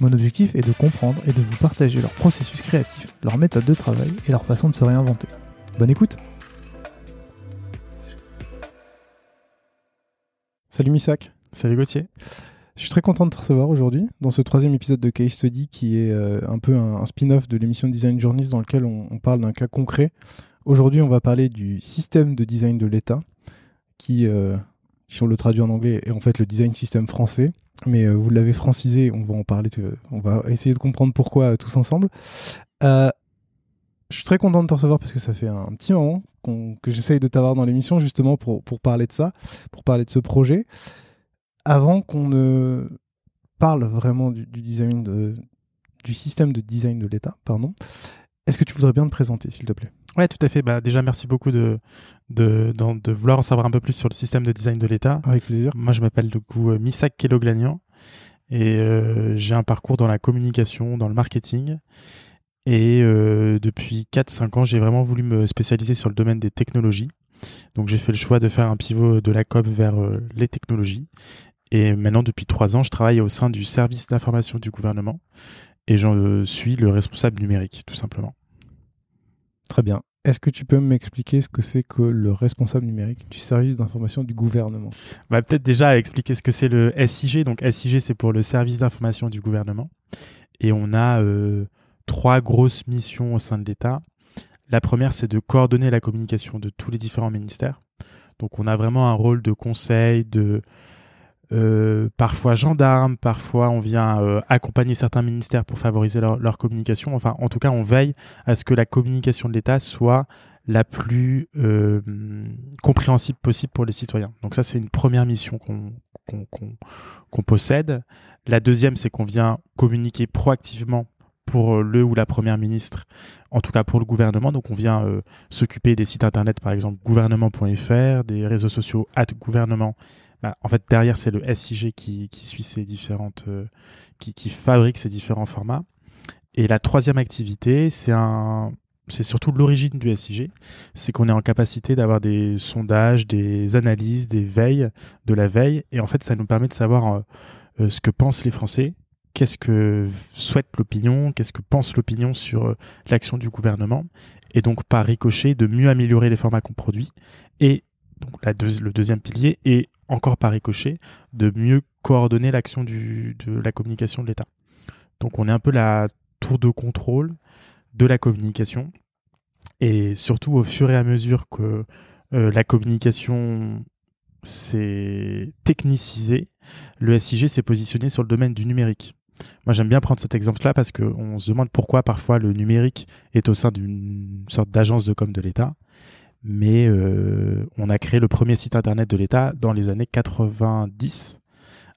Mon objectif est de comprendre et de vous partager leur processus créatif, leur méthode de travail et leur façon de se réinventer. Bonne écoute Salut Missak Salut Gauthier je suis très content de te recevoir aujourd'hui dans ce troisième épisode de Case Study qui est euh, un peu un, spin-off de l'émission Design Journeys dans lequel on, parle d'un cas concret. Aujourd'hui, on va parler du système de design de l'État qui, euh, si on le traduit en anglais, est en fait le design system français. Mais euh, vous l'avez francisé, on va en parler, on va essayer de comprendre pourquoi tous ensemble. je suis très content de te recevoir parce que ça fait un, petit moment que j'essaye de t'avoir dans l'émission justement pour, pour parler de ça, pour parler de ce projet avant qu'on ne parle vraiment du, design du système de design de l'État, pardon, est-ce que tu voudrais bien te présenter, s'il te plaît? Ouais, tout à fait. Bah, déjà, merci beaucoup de, de, de, vouloir en savoir un peu plus sur le système de design de l'État. Avec plaisir. Moi, je m'appelle du coup euh, Misak Keloglanian et euh, j'ai un parcours dans la communication, dans le marketing. Et euh, depuis 4-5 ans, j'ai vraiment voulu me spécialiser sur le domaine des technologies. Donc j'ai fait le choix de faire un pivot de la COP vers les technologies. Et maintenant, depuis trois ans, je travaille au sein du service d'information du gouvernement et j'en suis le responsable numérique, tout simplement. Très bien. Est-ce que tu peux m'expliquer ce que c'est que le responsable numérique du service d'information du gouvernement? Bah, Peut-être déjà expliquer ce que c'est le SIG. Donc SIG, c'est pour le service d'information du gouvernement. Et on a euh, trois grosses missions au sein de l'État. La première, c'est de coordonner la communication de tous les différents ministères. Donc on a vraiment un rôle de conseil, de euh, parfois gendarmes, parfois on vient euh, accompagner certains ministères pour favoriser leur, communication. Enfin, en tout cas, on veille à ce que la communication de l'État soit la plus euh, compréhensible possible pour les citoyens. Donc ça, c'est une première mission qu'on possède. La deuxième, c'est qu'on vient communiquer proactivement pour le ou la première ministre, en tout cas pour le gouvernement. Donc on vient s'occuper des sites internet, par exemple gouvernement.fr, des réseaux sociaux at gouvernement bah, en fait, derrière, c'est le SIG qui, suit ces différentes, euh, qui, fabrique ces différents formats. Et la troisième activité, c'est un, c'est surtout l'origine du SIG, c'est qu'on est en capacité d'avoir des sondages, des analyses, des veilles, de la veille, et en fait, ça nous permet de savoir euh, euh, ce que pensent les Français, qu'est-ce que souhaite l'opinion, qu'est-ce que pense l'opinion sur l'action du gouvernement, et donc par ricochet de mieux améliorer les formats qu'on produit, et donc le deuxième pilier, et encore par ricochet, de mieux coordonner l'action de la communication de l'État. Donc on est un peu la tour de contrôle de la communication. Et surtout au fur et à mesure que euh, la communication s'est technicisée, le SIG s'est positionné sur le domaine du numérique. Moi, j'aime bien prendre cet exemple-là parce qu'on se demande pourquoi parfois le numérique est au sein d'une sorte d'agence de com de l'État mais euh, on a créé le premier site internet de l'État dans les années 90,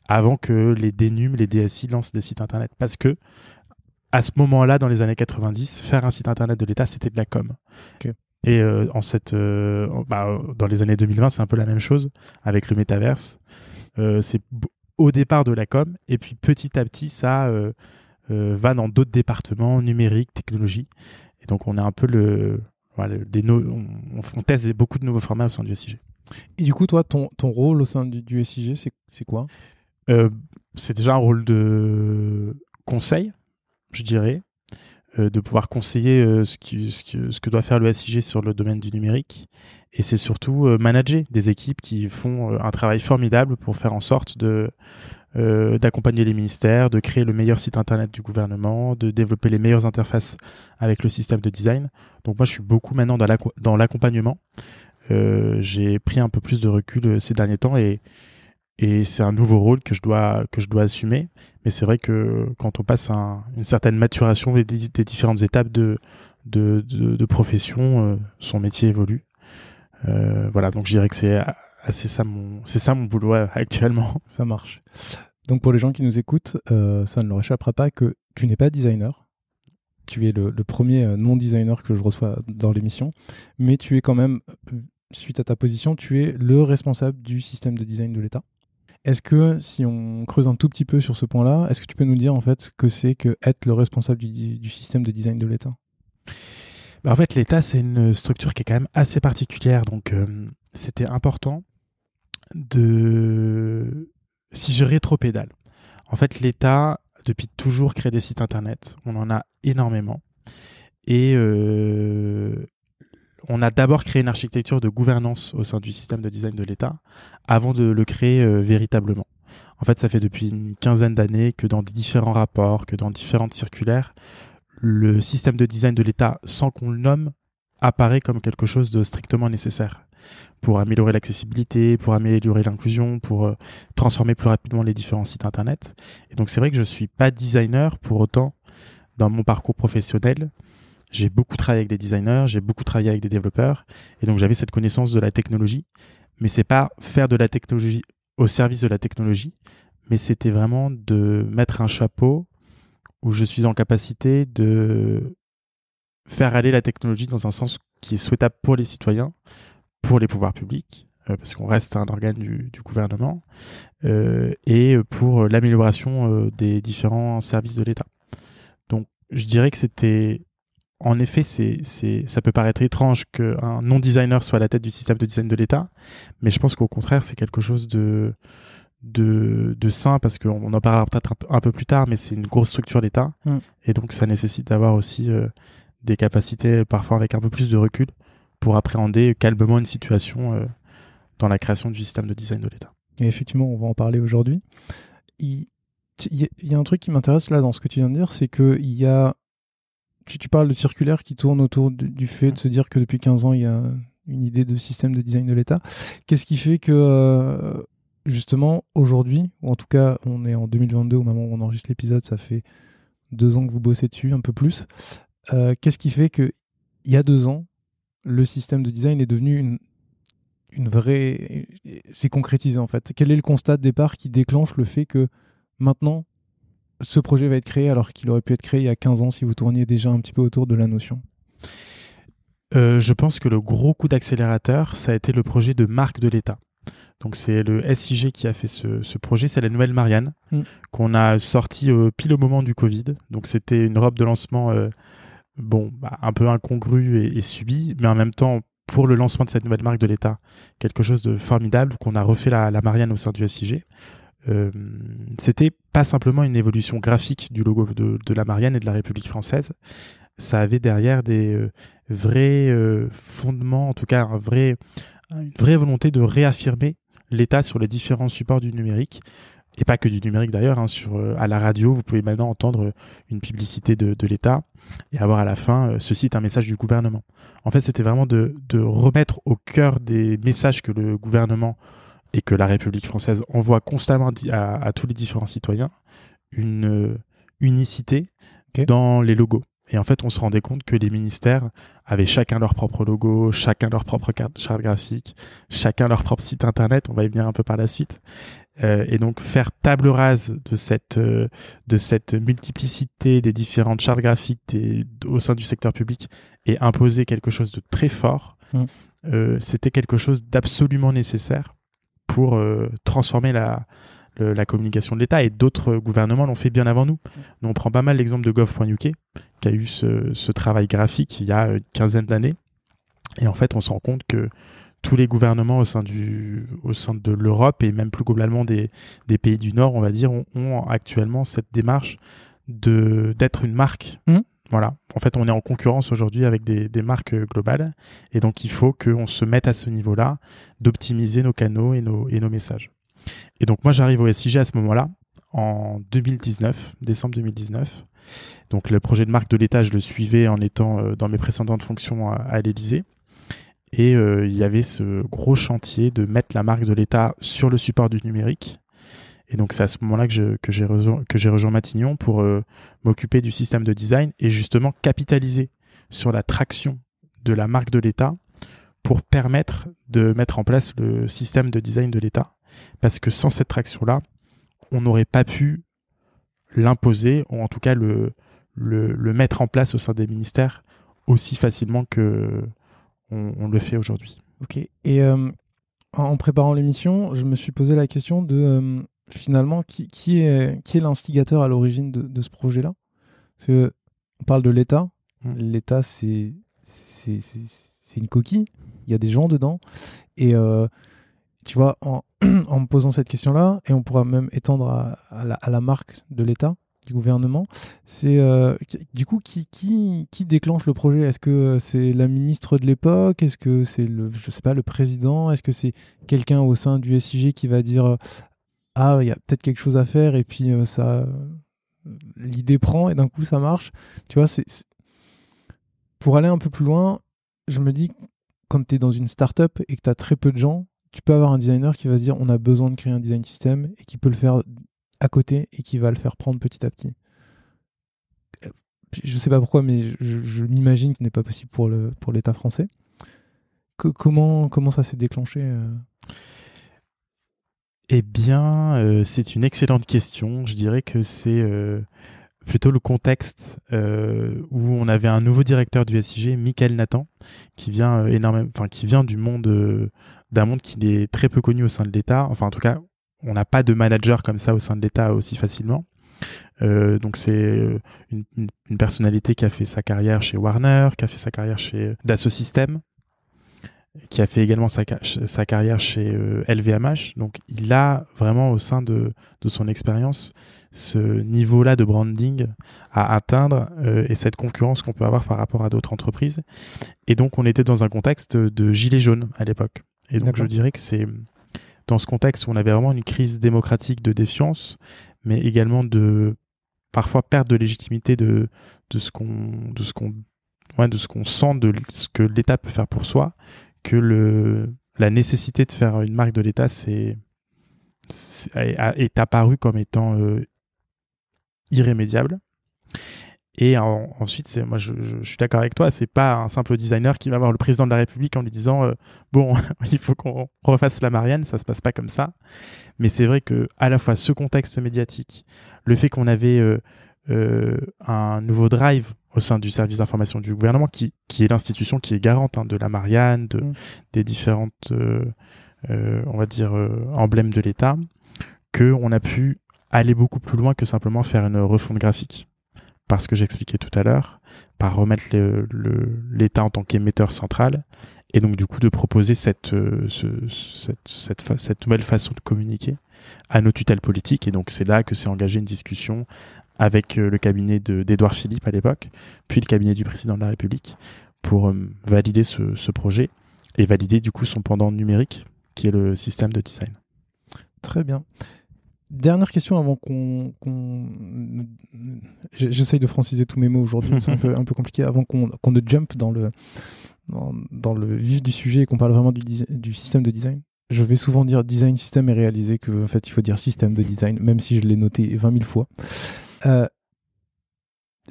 avant que les DNUM, les DSI lancent des sites internet. Parce que à ce moment-là, dans les années 90, faire un site internet de l'État, c'était de la com. Et euh, en cette, euh, bah, dans les années 2020, c'est un peu la même chose avec le métaverse. c'est au départ de la com, et puis petit à petit, ça va dans d'autres départements, numérique, technologie. Et donc, on est un peu le, des on, teste beaucoup de nouveaux formats au sein du SIG. Et du coup, toi, ton, ton rôle au sein du, SIG, c'est quoi? Euh, C'est déjà un rôle de conseil, je dirais. de pouvoir conseiller ce, qui, ce, ce, que doit faire le SIG sur le domaine du numérique. Et c'est surtout manager des équipes qui font un travail formidable pour faire en sorte de euh, d'accompagner les ministères, de créer le meilleur site internet du gouvernement, de développer les meilleures interfaces avec le système de design. Donc moi, je suis beaucoup maintenant dans l'accompagnement. Euh, j'ai pris un peu plus de recul euh, ces derniers temps et, c'est un nouveau rôle que je dois, assumer. Mais c'est vrai que quand on passe une certaine maturation des, des, différentes étapes de, profession, son métier évolue. voilà, donc je dirais que c'est ah, c'est ça mon, c'est ça mon boulot actuellement. Ça marche. Donc pour les gens qui nous écoutent, euh, ça ne leur échappera pas que tu n'es pas designer. Tu es le, premier euh, non-designer que je reçois dans l'émission, mais tu es quand même, euh, suite à ta position, tu es le responsable du système de design de l'État. Est-ce que si on creuse un tout petit peu sur ce point-là, est-ce que tu peux nous dire en fait ce que c'est que être le responsable du, système de design de l'État? Bah, En fait, l'État c'est une structure qui est quand même assez particulière, donc c'était important de si je rétropédale. En fait, l'État, depuis toujours, crée des sites internet. On en a énormément. Et euh, on a d'abord créé une architecture de gouvernance au sein du système de design de l'État avant de le créer euh, véritablement. En fait, ça fait depuis une quinzaine d'années que dans différents rapports, que dans différentes circulaires, le système de design de l'État, sans qu'on le nomme, apparaît comme quelque chose de strictement nécessaire pour améliorer l'accessibilité, pour améliorer l'inclusion, pour euh, transformer plus rapidement les différents sites internet. Et donc c'est vrai que je suis pas designer pour autant dans mon parcours professionnel. J'ai beaucoup travaillé avec des designers, j'ai beaucoup travaillé avec des développeurs et donc j'avais cette connaissance de la technologie, mais c'est pas faire de la technologie au service de la technologie, mais c'était vraiment de mettre un chapeau où je suis en capacité de faire aller la technologie dans un sens qui est souhaitable pour les citoyens, pour les pouvoirs publics, euh, parce qu'on reste un organe du, gouvernement, euh, et pour l'amélioration euh, des différents services de l'État. Donc je dirais que c'était... En effet, c'est, ça peut paraître étrange qu'un non-designer soit à la tête du système de design de l'État, mais je pense qu'au contraire, c'est quelque chose de, de, de sain, parce qu'on en parlera peut-être un, peu plus tard, mais c'est une grosse structure d'État, mm. et donc ça nécessite d'avoir aussi des capacités parfois avec un peu plus de recul pour appréhender calmement une situation euh, dans la création du système de design de l'État. Effectivement, on va en parler aujourd'hui. Il, y a un truc qui m'intéresse là dans ce que tu viens de dire, c'est qu'il y a. Tu, tu, parles de circulaire qui tourne autour du, fait de se dire que depuis 15 ans, il y a une idée de système de design de l'État. Qu'est-ce qui fait que, euh, justement, aujourd'hui, ou en tout cas, on est en 2022 au moment où on enregistre l'épisode, ça fait deux ans que vous bossez dessus, un peu plus. Euh, qu'est-ce qui fait que il y a deux ans, le système de design est devenu une, une vraie. C'est concrétisé en fait. Quel est le constat de départ qui déclenche le fait que maintenant, ce projet va être créé alors qu'il aurait pu être créé il y a 15 ans si vous tourniez déjà un petit peu autour de la notion? Euh, Je pense que le gros coup d'accélérateur, ça a été le projet de marque de l'État. Donc c'est le SIG qui a fait ce, projet, c'est la nouvelle Marianne mm. qu'on a sorti pile au moment du Covid. Donc c'était une robe de lancement euh, bon, bah, un peu incongru et, subi, mais en même temps, pour le lancement de cette nouvelle marque de l'État, quelque chose de formidable, qu'on a refait la, Marianne au sein du SIG. Euh, c'était pas simplement une évolution graphique du logo de, la Marianne et de la République française, ça avait derrière des euh, vrais euh, fondements, en tout cas une vraie volonté de réaffirmer l'État sur les différents supports du numérique, et pas que du numérique d'ailleurs, hein, à la radio, vous pouvez maintenant entendre une publicité de l'État et avoir à la fin, euh, ceci est un message du gouvernement. En fait, c'était vraiment de, remettre au cœur des messages que le gouvernement et que la République française envoie constamment à, tous les différents citoyens une euh, unicité dans les logos. Et en fait, on se rendait compte que les ministères avaient chacun leur propre logo, chacun leur propre charte graphique, chacun leur propre site internet. On va y venir un peu par la suite. Euh, et donc faire table rase de cette euh, de cette multiplicité des différentes chartes graphiques au sein du secteur public et imposer quelque chose de très fort, mm. euh, c'était quelque chose d'absolument nécessaire pour transformer la la communication de l'État et d'autres gouvernements l'ont fait bien avant nous. nous. On prend pas mal l'exemple de gov.uk qui a eu ce, ce, travail graphique il y a une quinzaine d'années. Et en fait, on se rend compte que tous les gouvernements au sein, du, au sein de l'Europe et même plus globalement des, des, pays du Nord, on va dire, ont, actuellement cette démarche de d'être une marque, mmh. Voilà. En fait, on est en concurrence aujourd'hui avec des, des, marques globales. Et donc, il faut qu'on se mette à ce niveau-là d'optimiser nos canaux et nos, et nos messages. Et donc, moi, j'arrive au SIG à ce moment-là, en 2019, décembre 2019. Donc, le projet de marque de l'État, je le suivais en étant euh, dans mes précédentes fonctions à, à l'Élysée. Et euh, il y avait ce gros chantier de mettre la marque de l'État sur le support du numérique et donc c'est à ce moment-là que j'ai rejoint, Matignon pour euh, m'occuper du système de design et justement capitaliser sur la traction de la marque de l'État pour permettre de mettre en place le système de design de l'État. Parce que sans cette traction-là, on n'aurait pas pu l'imposer, ou en tout cas le, mettre en place au sein des ministères aussi facilement que on, le fait aujourd'hui. Ok. Et euh, en préparant l'émission, je me suis posé la question de euh, finalement, qui, qui est, qui est l'instigateur à l'origine de, de, ce projet-là? Parce que on parle de l'État. Mmh. L'État, c'est, une coquille. Il y a des gens dedans. Et euh, tu vois, en, en, me posant cette question-là, et on pourra même étendre à, à, la, à la, marque de l'État, du gouvernement, c'est euh, du coup qui, qui, qui, déclenche le projet? Est-ce que c'est la ministre de l'époque? Est-ce que c'est le, je sais pas, le président? Est-ce que c'est quelqu'un au sein du SIG qui va dire ah, il y a peut-être quelque chose à faire, et puis euh, ça, l'idée prend, et d'un coup ça marche? Tu vois, c'est pour aller un peu plus loin, je me dis, quand tu es dans une startup et que tu as très peu de gens, tu peux avoir un designer qui va se dire on a besoin de créer un design system et qui peut le faire à côté et qui va le faire prendre petit à petit. Je sais pas pourquoi, mais je, m'imagine que ce n'est pas possible pour l'État pour français. Comment, comment ça s'est déclenché euh? Eh bien, euh, c'est une excellente question. Je dirais que c'est euh, plutôt le contexte où on avait un nouveau directeur du SIG, Michael Nathan, qui vient énormément, qui vient du monde d'un monde qui est très peu connu au sein de l'État. Enfin, en tout cas, on n'a pas de manager comme ça au sein de l'État aussi facilement. donc c'est une, une, personnalité qui a fait sa carrière chez Warner, qui a fait sa carrière chez Dassault Systèmes, qui a fait également sa, sa carrière chez LVMH. Euh, Donc il a vraiment au sein de, de son expérience ce niveau-là de branding à atteindre euh, et cette concurrence qu'on peut avoir par rapport à d'autres entreprises. Et donc on était dans un contexte de gilet jaune à l'époque. Et donc je dirais que c'est dans ce contexte où on avait vraiment une crise démocratique de défiance, mais également de parfois perte de légitimité de, de ce qu'on de ce qu'on ouais, de ce qu'on sent de ce que l'État peut faire pour soi que le, la nécessité de faire une marque de l'État c'est, est, apparue comme étant euh, irrémédiable. Et ensuite, c'est moi, je, suis d'accord avec toi. C'est pas un simple designer qui va voir le président de la République en lui disant euh, bon, il faut qu'on refasse la Marianne. Ça se passe pas comme ça. Mais c'est vrai que à la fois ce contexte médiatique, le fait qu'on avait euh, un nouveau drive au sein du service d'information du gouvernement, qui, qui est l'institution qui est garante hein, de la Marianne, de, mm. des différentes, euh, euh, on va dire, euh, emblèmes de l'État, qu'on a pu aller beaucoup plus loin que simplement faire une refonte graphique. Parce que j'expliquais tout à l'heure, par remettre l'État en tant qu'émetteur central, et donc du coup de proposer cette, cette, nouvelle façon de communiquer à nos tutelles politiques. Et donc c'est là que s'est engagée une discussion avec euh, le cabinet d'Edouard Philippe à l'époque, puis le cabinet du président de la République, pour euh, valider ce, projet et valider du coup son pendant numérique, qui est le système de design. Très bien. Dernière question avant qu'on. J'essaye de franciser tous mes mots aujourd'hui, c'est un peu, un peu compliqué. Avant qu'on ne jump dans le, dans, le vif du sujet et qu'on parle vraiment du, du système de design, je vais souvent dire design system et réaliser que en fait il faut dire système de design, même si je l'ai noté 20 000 fois. Euh,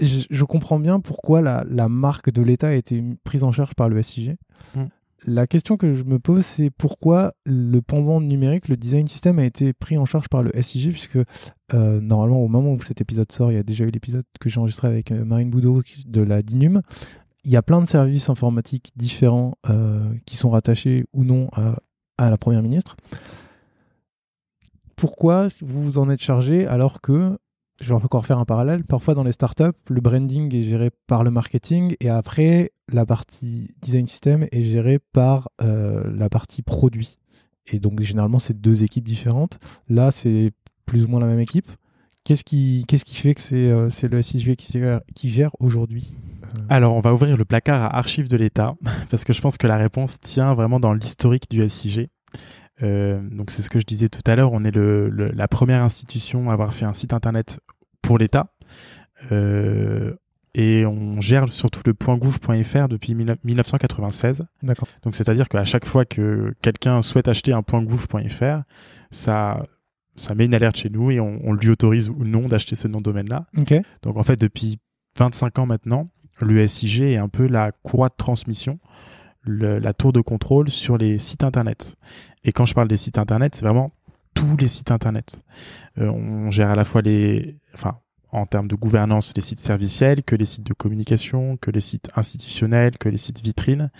je, comprends bien pourquoi la, marque de l'État a été prise en charge par le SIG. Mm. La question que je me pose, c'est pourquoi le pendant numérique, le design system, a été pris en charge par le SIG, puisque euh, normalement, au moment où cet épisode sort, il y a déjà eu l'épisode que j'ai enregistré avec euh, Marine Boudot de la DINUM. Il y a plein de services informatiques différents qui sont rattachés ou non à, à la Première ministre. Pourquoi vous vous en êtes chargé alors que je vais encore faire un parallèle. Parfois, dans les startups, le branding est géré par le marketing et après, la partie design system est gérée par euh, la partie produit. Et donc, généralement, c'est deux équipes différentes. Là, c'est plus ou moins la même équipe. Qu'est-ce qui, fait que c'est, euh, le SIG qui gère, qui gère aujourd'hui Alors, on va ouvrir le placard à archives de l'État, parce que je pense que la réponse tient vraiment dans l'historique du SIG. Euh, donc, c'est ce que je disais tout à l'heure. On est le, le- la première institution à avoir fait un site internet pour l'État. Euh, et on gère surtout le .gouv.fr depuis 1996. D'accord. Donc c'est-à-dire qu'à chaque fois que quelqu'un souhaite acheter un .gouv.fr, ça, ça met une alerte chez nous et on, on lui autorise ou non d'acheter ce nom de domaine-là. Ok. Donc en fait, depuis 25 ans maintenant, le SIG est un peu la courroie de transmission, le- la tour de contrôle sur les sites internet. Et quand je parle des sites internet, c'est vraiment tous les sites internet. Euh, on gère à la fois les, enfin, en termes de gouvernance, les sites serviciels, que les sites de communication, que les sites institutionnels, que les sites vitrines.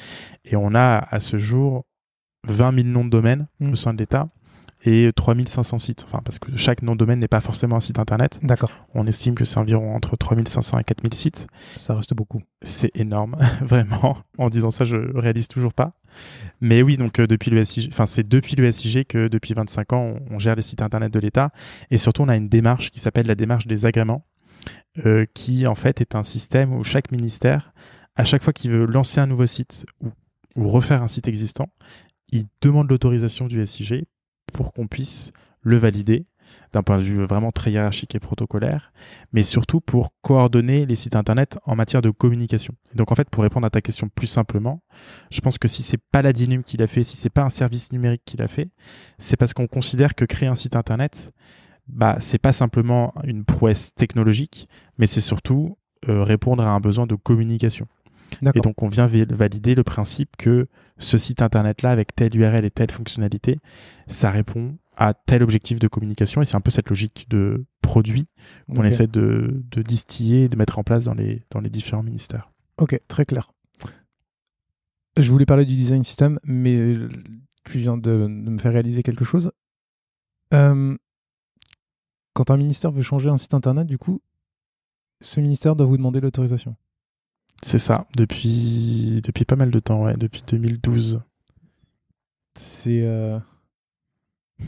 Et on a à ce jour 20 000 noms de domaine Mm. au sein de l'État et 3500 sites. Enfin, parce que chaque nom de domaine n'est pas forcément un site internet. D'accord. On estime que c'est environ entre 3500 et 4000 sites. Ça reste beaucoup. C'est énorme, vraiment. En disant ça, je réalise toujours pas. Mais oui, donc euh, depuis le SIG, enfin c'est depuis le SIG que depuis 25 ans, on, on gère les sites internet de l'État et surtout on a une démarche qui s'appelle la démarche des agréments, euh, qui en fait est un système où chaque ministère, à chaque fois qu'il veut lancer un nouveau site ou, ou refaire un site existant, il demande l'autorisation du SIG pour qu'on puisse le valider d'un point de vue vraiment très hiérarchique et protocolaire, mais surtout pour coordonner les sites internet en matière de communication. Et donc en fait, pour répondre à ta question plus simplement, je pense que si c'est pas la DINUM qui l'a fait, si c'est pas un service numérique qui l'a fait, c'est parce qu'on considère que créer un site internet, bah c'est pas simplement une prouesse technologique, mais c'est surtout euh, répondre à un besoin de communication. Et donc on vient vi- valider le principe que ce site internet-là, avec telle URL et telle fonctionnalité, ça répond à tel objectif de communication. Et c'est un peu cette logique de produit qu'on essaie de, de distiller et de mettre en place dans les, dans les différents ministères. Ok, très clair. Je voulais parler du design system, mais euh, tu viens de, de me faire réaliser quelque chose. Euh, quand un ministère veut changer un site internet, du coup, ce ministère doit vous demander l'autorisation. C'est ça, depuis, pas mal de temps, ouais, depuis 2012. C'est, euh,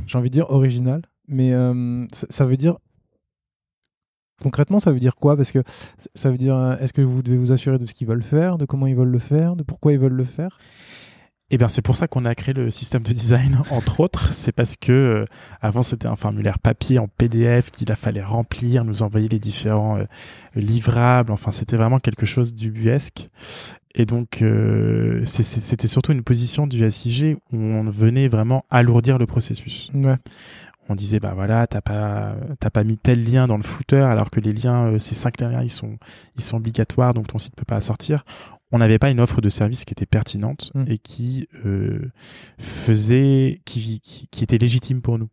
j'ai envie de dire original, mais euh, ça, veut dire concrètement, ça veut dire quoi? Parce que ça veut dire, euh, est-ce que vous devez vous assurer de ce qu'ils veulent faire, de comment ils veulent le faire, de pourquoi ils veulent le faire? Eh bien, c'est pour ça qu'on a créé le système de design, entre autres. C'est parce que euh, avant c'était un formulaire papier en PDF qu'il a fallait remplir, nous envoyer les différents euh, livrables. Enfin, c'était vraiment quelque chose d'ubuesque. Et donc, euh, c'était surtout une position du SIG où on venait vraiment alourdir le processus. Ouais. On disait, bah voilà, t'as pas, pas mis tel lien dans le footer, alors que les liens, ces cinq liens, ils sont, ils sont obligatoires, donc ton site peut pas sortir. On n'avait pas une offre de service qui était pertinente Mm. et qui euh, faisait, qui, qui, qui était légitime pour nous.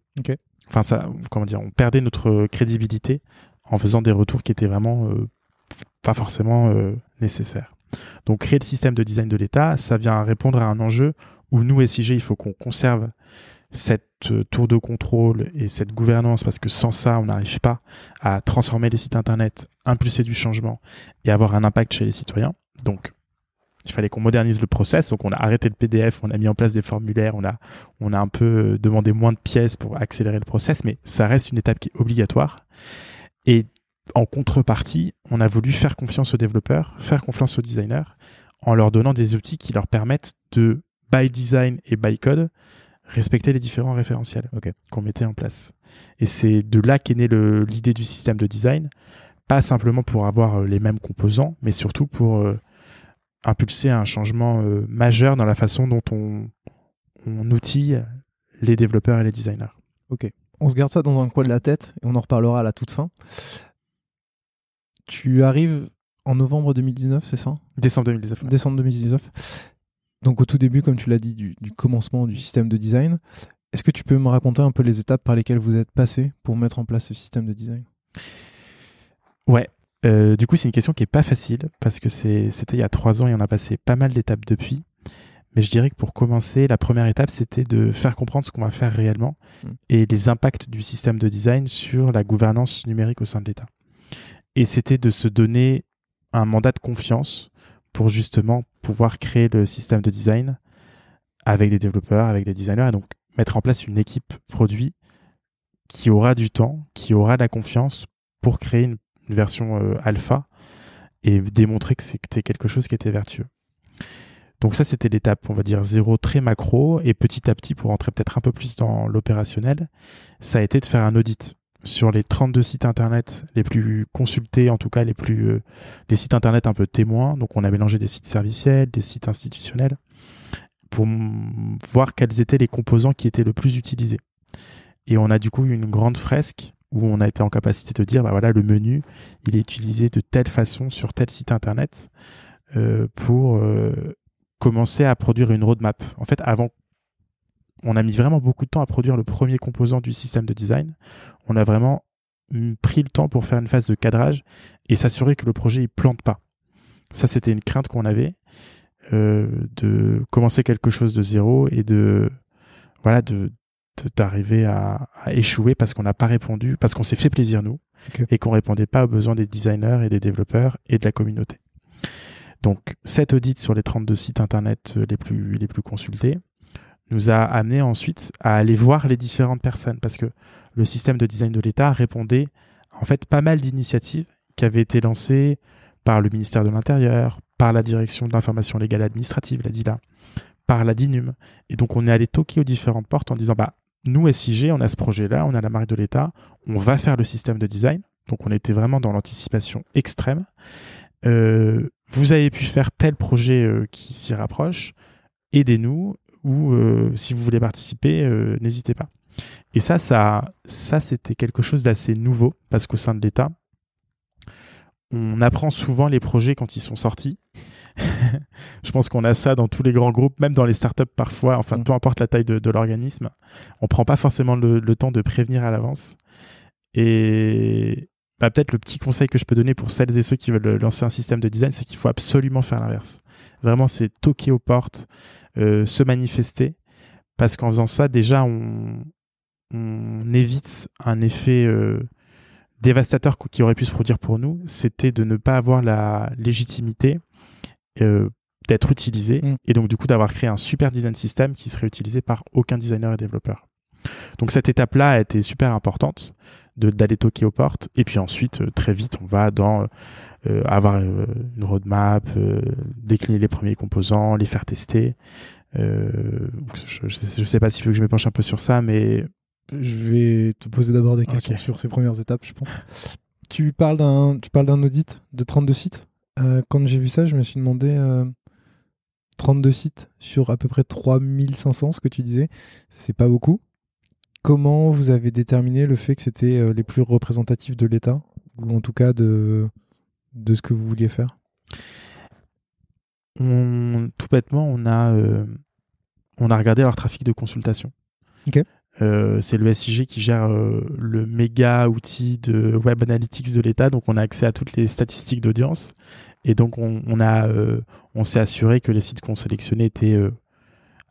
Enfin, ça, comment dire, on perdait notre crédibilité en faisant des retours qui étaient vraiment euh, pas forcément euh, nécessaires. Donc, créer le système de design de l'État, ça vient répondre à un enjeu où nous, SIG, il faut qu'on conserve cette tour de contrôle et cette gouvernance parce que sans ça, on n'arrive pas à transformer les sites internet, impulser du changement et avoir un impact chez les citoyens. Donc, il fallait qu'on modernise le process. Donc, on a arrêté le PDF, on a mis en place des formulaires, on a, on a un peu euh, demandé moins de pièces pour accélérer le process, mais ça reste une étape qui est obligatoire. Et en contrepartie, on a voulu faire confiance aux développeurs, faire confiance aux designers, en leur donnant des outils qui leur permettent de, by design et by code, respecter les différents référentiels Ok. qu'on mettait en place. Et c'est de là qu'est née l'idée du système de design, pas simplement pour avoir euh, les mêmes composants, mais surtout pour euh, impulser un changement euh, majeur dans la façon dont on, on outille les développeurs et les designers. On se garde ça dans un coin de la tête et on en reparlera à la toute fin. Tu arrives en novembre 2019, c'est ça? Décembre 2019. Décembre 2019. Donc au tout début, comme tu l'as dit, du, du commencement du système de design. Est-ce que tu peux me raconter un peu les étapes par lesquelles vous êtes passé pour mettre en place ce système de design? Ouais. Euh, du coup, c'est une question qui est pas facile parce que c'était il y a trois ans et on a passé pas mal d'étapes depuis. Mais je dirais que pour commencer, la première étape, c'était de faire comprendre ce qu'on va faire réellement Mm. et les impacts du système de design sur la gouvernance numérique au sein de l'État. Et c'était de se donner un mandat de confiance pour justement pouvoir créer le système de design avec des développeurs, avec des designers, et donc mettre en place une équipe produit qui aura du temps, qui aura de la confiance pour créer une, version alpha et démontrer que c'était quelque chose qui était vertueux. Donc ça, c'était l'étape, on va dire, zéro très macro. Et petit à petit, pour rentrer peut-être un peu plus dans l'opérationnel, ça a été de faire un audit sur les 32 sites internet les plus consultés, en tout cas les plus euh, des sites internet un peu témoins. Donc on a mélangé des sites serviciels, des sites institutionnels, pour voir quels étaient les composants qui étaient le plus utilisés. Et on a du coup une grande fresque où on a été en capacité de dire, bah voilà, le menu, il est utilisé de telle façon sur tel site internet euh, pour euh, commencer à produire une roadmap. En fait, avant, on a mis vraiment beaucoup de temps à produire le premier composant du système de design. On a vraiment pris le temps pour faire une phase de cadrage et s'assurer que le projet ne plante pas. Ça, c'était une crainte qu'on avait euh, de commencer quelque chose de zéro et de voilà de d'arriver à, échouer parce qu'on n'a pas répondu, parce qu'on s'est fait plaisir nous et qu'on répondait pas aux besoins des designers et des développeurs et de la communauté. Donc cet audit sur les 32 sites internet euh, les plus, les plus consultés nous a amené ensuite à aller voir les différentes personnes parce que le système de design de l'État répondait en fait pas mal d'initiatives qui avaient été lancées par le ministère de l'Intérieur, par la direction de l'information légale administrative, la DILA, par la DINUM. Et donc on est allé toquer aux différentes portes en disant bah nous SIG, on a ce projet-là, on a la marque de l'État, on va faire le système de design. Donc on était vraiment dans l'anticipation extrême. Euh, vous avez pu faire tel projet euh, qui s'y rapproche, aidez-nous, ou euh, si vous voulez participer, n'hésitez pas. Et ça, ça, ça c'était quelque chose d'assez nouveau, parce qu'au sein de l'État, on apprend souvent les projets quand ils sont sortis. je pense qu'on a ça dans tous les grands groupes, même dans les startups parfois, enfin mm. peu importe la taille de, l'organisme, on prend pas forcément le, le temps de prévenir à l'avance. Et, bah, peut-être le petit conseil que je peux donner pour celles et ceux qui veulent lancer un système de design, c'est qu'il faut absolument faire l'inverse. Vraiment, c'est toquer aux portes, euh, se manifester, parce qu'en faisant ça, déjà, on, évite un effet euh, dévastateur qui aurait pu se produire pour nous. C'était de ne pas avoir la légitimité euh, d'être utilisé, mm. et donc du coup d'avoir créé un super design system qui serait utilisé par aucun designer et développeur. Donc cette étape-là a été super importante d'aller toquer aux portes. Et puis ensuite, euh, très vite, on va dans euh, avoir euh, une roadmap, décliner les premiers composants, les faire tester. je, ne sais pas s'il faut que je me penche un peu sur ça, mais je vais te poser d'abord des questions sur ces premières étapes, je pense. tu parles d'un, tu parles d'un audit de 32 sites. quand j'ai vu ça, je me suis demandé 32 sites sur à peu près 3500, ce que tu disais, c'est pas beaucoup. Comment vous avez déterminé le fait que c'était euh, les plus représentatifs de l'État? Ou en tout cas de, de ce que vous vouliez faire? Tout bêtement, on a, euh, on a regardé leur trafic de consultation. Euh, c'est le SIG qui gère le méga outil de Web Analytics de l'État, donc on a accès à toutes les statistiques d'audience. Et donc on, on s'est assuré que les sites qu'on sélectionnait étaient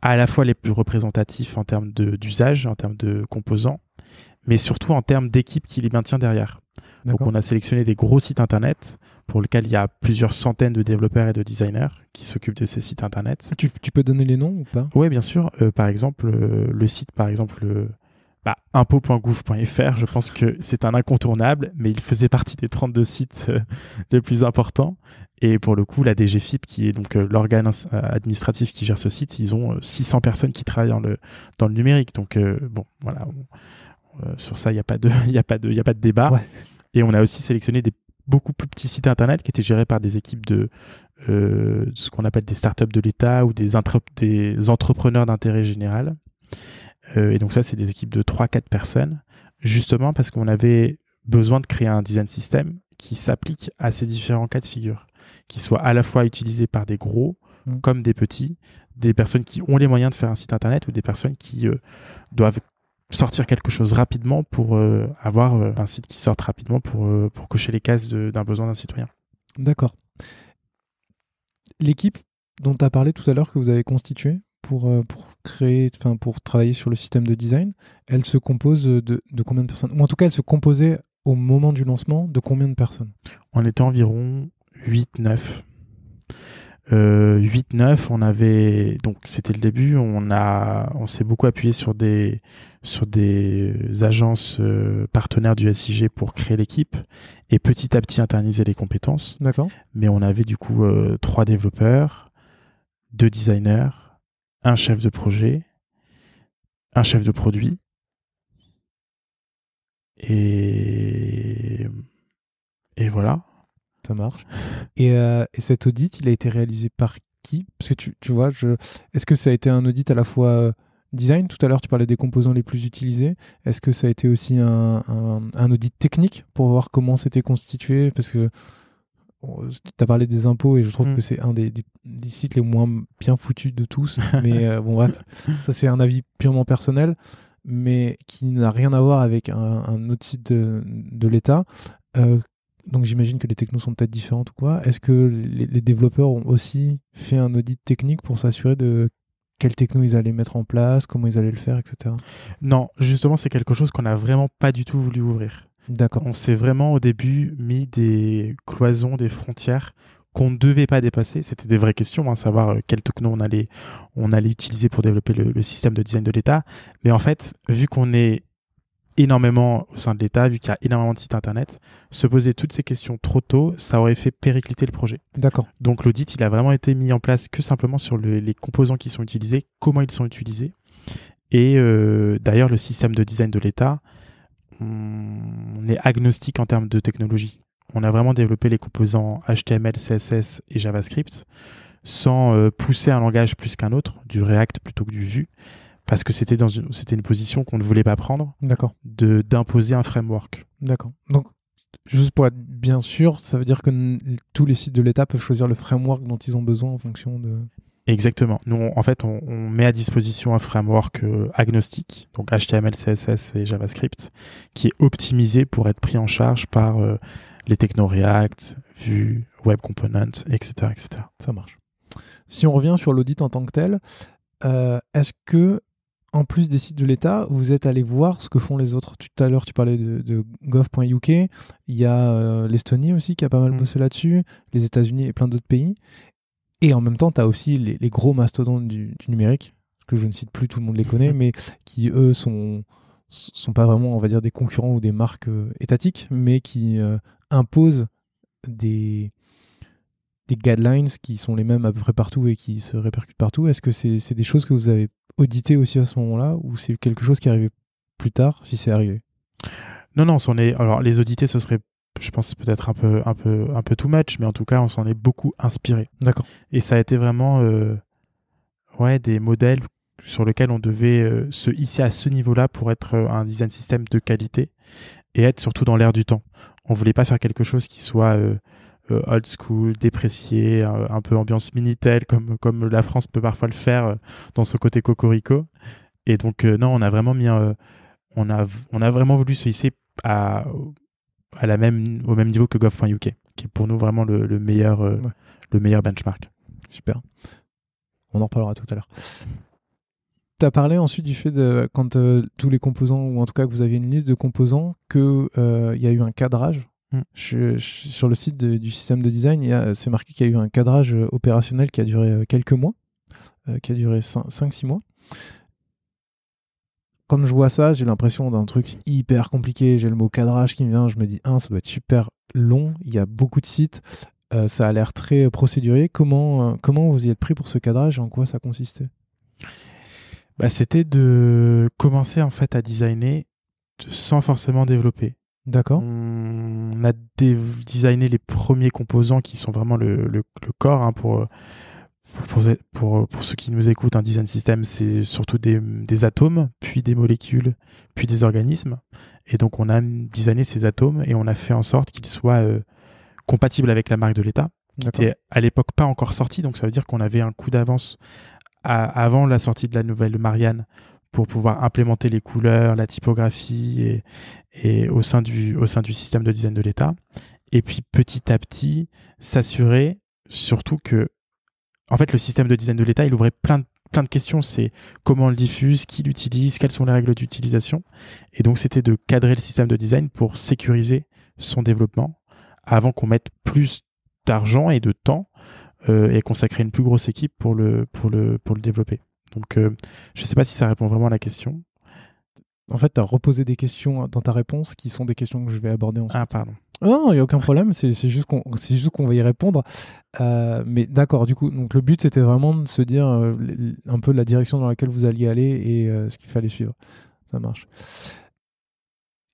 à la fois les plus représentatifs en termes d'usage, en termes de composants, mais surtout en termes d'équipe qui les maintient derrière. Donc on a sélectionné des gros sites internet pour lesquels il y a plusieurs centaines de développeurs et de designers qui s'occupent de ces sites internet. Tu, peux donner les noms ou pas? Oui, bien sûr. Euh, par exemple, euh, le site, par exemple, euh, bah, impôt.gouv.fr, je pense que c'est un incontournable, mais il faisait partie des 32 sites les plus importants. Et pour le coup, la DGFIP, qui est donc euh, l'organe euh, administratif qui gère ce site, ils ont 600 euh, personnes qui travaillent dans le, dans le numérique. Donc, bon, voilà, sur ça, il n'y a, pas de, y a, pas de, y a pas de débat. Et on a aussi sélectionné des beaucoup plus petits sites internet qui étaient gérés par des équipes de ce qu'on appelle des startups de l'État ou des, des entrepreneurs d'intérêt général. et donc ça, c'est des équipes de 3-4 personnes, justement parce qu'on avait besoin de créer un design system qui s'applique à ces différents cas de figure qui soit à la fois utilisé par des gros mm. comme des petits, des personnes qui ont les moyens de faire un site internet ou des personnes qui euh, doivent sortir quelque chose rapidement pour euh, avoir euh, un site qui sorte rapidement pour, pour cocher les cases d'un besoin d'un citoyen. D'accord. L'équipe dont tu as parlé tout à l'heure que vous avez constituée pour, pour créer, enfin pour travailler sur le système de design, elle se compose de, de combien de personnes? Ou en tout cas, elle se composait au moment du lancement de combien de personnes? On était environ 8, 9. 8-9, on avait donc c'était le début. On a, on s'est beaucoup appuyé sur des sur des agences partenaires du SIG pour créer l'équipe et petit à petit internaliser les compétences. D'accord. Mais on avait du coup trois développeurs, deux designers, un chef de projet, un chef de produit et et voilà. Ça marche. Et, euh, et, cet audit, il a été réalisé par qui? Parce que tu, tu vois, je... est-ce que ça a été un audit à la fois euh, design? Tout à l'heure, tu parlais des composants les plus utilisés. Est-ce que ça a été aussi un, un, audit technique pour voir comment c'était constitué? Parce que tu as parlé des impôts et je trouve mm. que c'est un des, des, sites les moins bien foutus de tous. mais euh, bon, bref, ça c'est un avis purement personnel, mais qui n'a rien à voir avec un, un autre site de, de l'État. Euh, donc j'imagine que les technos sont peut-être différentes ou quoi. Est-ce que les, développeurs ont aussi fait un audit technique pour s'assurer de quelles techno ils allaient mettre en place, comment ils allaient le faire, etc. Non, justement, c'est quelque chose qu'on n'a vraiment pas du tout voulu ouvrir. D'accord. On s'est vraiment au début mis des cloisons, des frontières qu'on ne devait pas dépasser. C'était des vraies questions, hein, savoir euh, quelle techno on allait, on allait utiliser pour développer le système de design de l'État. Mais en fait, vu qu'on est énormément au sein de l'État, vu qu'il y a énormément de sites internet, se poser toutes ces questions trop tôt, ça aurait fait péricliter le projet. D'accord. Donc l'audit, il a vraiment été mis en place que simplement sur les composants qui sont utilisés, comment ils sont utilisés. Et euh, d'ailleurs, le système de design de l'État, on est agnostique en termes de technologie. On a vraiment développé les composants HTML, CSS et JavaScript sans euh, pousser un langage plus qu'un autre, du React plutôt que du Vue parce que c'était dans une, c'était une position qu'on ne voulait pas prendre. D'accord. De d'imposer un framework. D'accord. Donc juste pour être bien sûr, ça veut dire que tous les sites de l'État peuvent choisir le framework dont ils ont besoin en fonction de. Exactement. Nous, en fait, on, met à disposition un framework euh, agnostique, donc HTML, CSS et JavaScript, qui est optimisé pour être pris en charge par euh, les techno React, Vue, Web Components, etc., etc. Ça marche. Si on revient sur l'audit en tant que tel, euh, est-ce que en plus des sites de l'État, vous êtes allé voir ce que font les autres. Tout à l'heure, tu parlais de, gov.uk. Il y a euh, l'Estonie aussi qui a pas mal mm. bossé là-dessus, les États-Unis et plein d'autres pays. Et en même temps, tu as aussi les, gros mastodontes du, numérique, que je ne cite plus, tout le monde les connaît, mais qui, eux, sont, sont pas vraiment, on va dire, des concurrents ou des marques euh, étatiques, mais qui euh, imposent des, des guidelines qui sont les mêmes à peu près partout et qui se répercutent partout. Est-ce que c'est des choses que vous avez audité aussi à ce moment-là ou c'est quelque chose qui est arrivé plus tard si c'est arrivé? Non, non, on est. Alors les auditer, ce serait, je pense, peut-être un peu, un peu, un peu too much, mais en tout cas, on s'en est beaucoup inspiré. D'accord. Et ça a été vraiment, euh, ouais, des modèles sur lesquels on devait euh, se hisser à ce niveau-là pour être euh, un design system de qualité et être surtout dans l'air du temps. On voulait pas faire quelque chose qui soit old school, déprécié, un, peu ambiance Minitel, comme, comme la France peut parfois le faire euh, dans ce côté cocorico. Et donc, euh, non, on a vraiment mis on, a, on a vraiment voulu se hisser à, à la même, au même niveau que gov.uk, qui est pour nous vraiment le, meilleur, le meilleur benchmark. Super. On en reparlera tout à l'heure. Tu as parlé ensuite du fait de quand tous les composants, ou en tout cas que vous aviez une liste de composants, qu'il il y a eu un cadrage Mm. Je, sur le site du système de design, c'est marqué qu'il y a eu un cadrage euh, opérationnel qui a duré euh, quelques mois, euh, qui a duré 5-6 mois. Quand je vois ça, j'ai l'impression d'un truc hyper compliqué. J'ai le mot cadrage qui me vient. Je me dis, un, ça doit être super long. Il y a beaucoup de sites. ça a l'air très procédurier. Comment, comment vous y êtes pris pour ce cadrage et en quoi ça consistait? Bah, C'était de commencer en fait à designer sans forcément développer. D'accord. On a designé les premiers composants qui sont vraiment le, le, corps hein, pour, pour, pour, pour, ceux qui nous écoutent. Un design system, c'est surtout des, des, atomes, puis des molécules, puis des organismes. Et donc, on a designé ces atomes et on a fait en sorte qu'ils soient euh, compatibles avec la marque de l'État, qui était à l'époque pas encore sortie. Donc, ça veut dire qu'on avait un coup d'avance avant la sortie de la nouvelle Marianne pour pouvoir implémenter les couleurs, la typographie et, au sein du système de design de l'État. Et puis petit à petit s'assurer surtout que en fait le système de design de l'État il ouvrait plein de questions, c'est comment on le diffuse, qui l'utilise, quelles sont les règles d'utilisation. Et donc c'était de cadrer le système de design pour sécuriser son développement avant qu'on mette plus d'argent et de temps et consacrer une plus grosse équipe pour le développer. Donc, je ne sais pas si ça répond vraiment à la question. En fait, tu as reposé des questions dans ta réponse qui sont des questions que je vais aborder ensuite. Ah, pardon. Non, il n'y a aucun problème, c'est juste qu'on va y répondre. Euh, mais d'accord, du coup, donc le but c'était vraiment de se dire euh, un peu la direction dans laquelle vous alliez aller et euh, ce qu'il fallait suivre. Ça marche.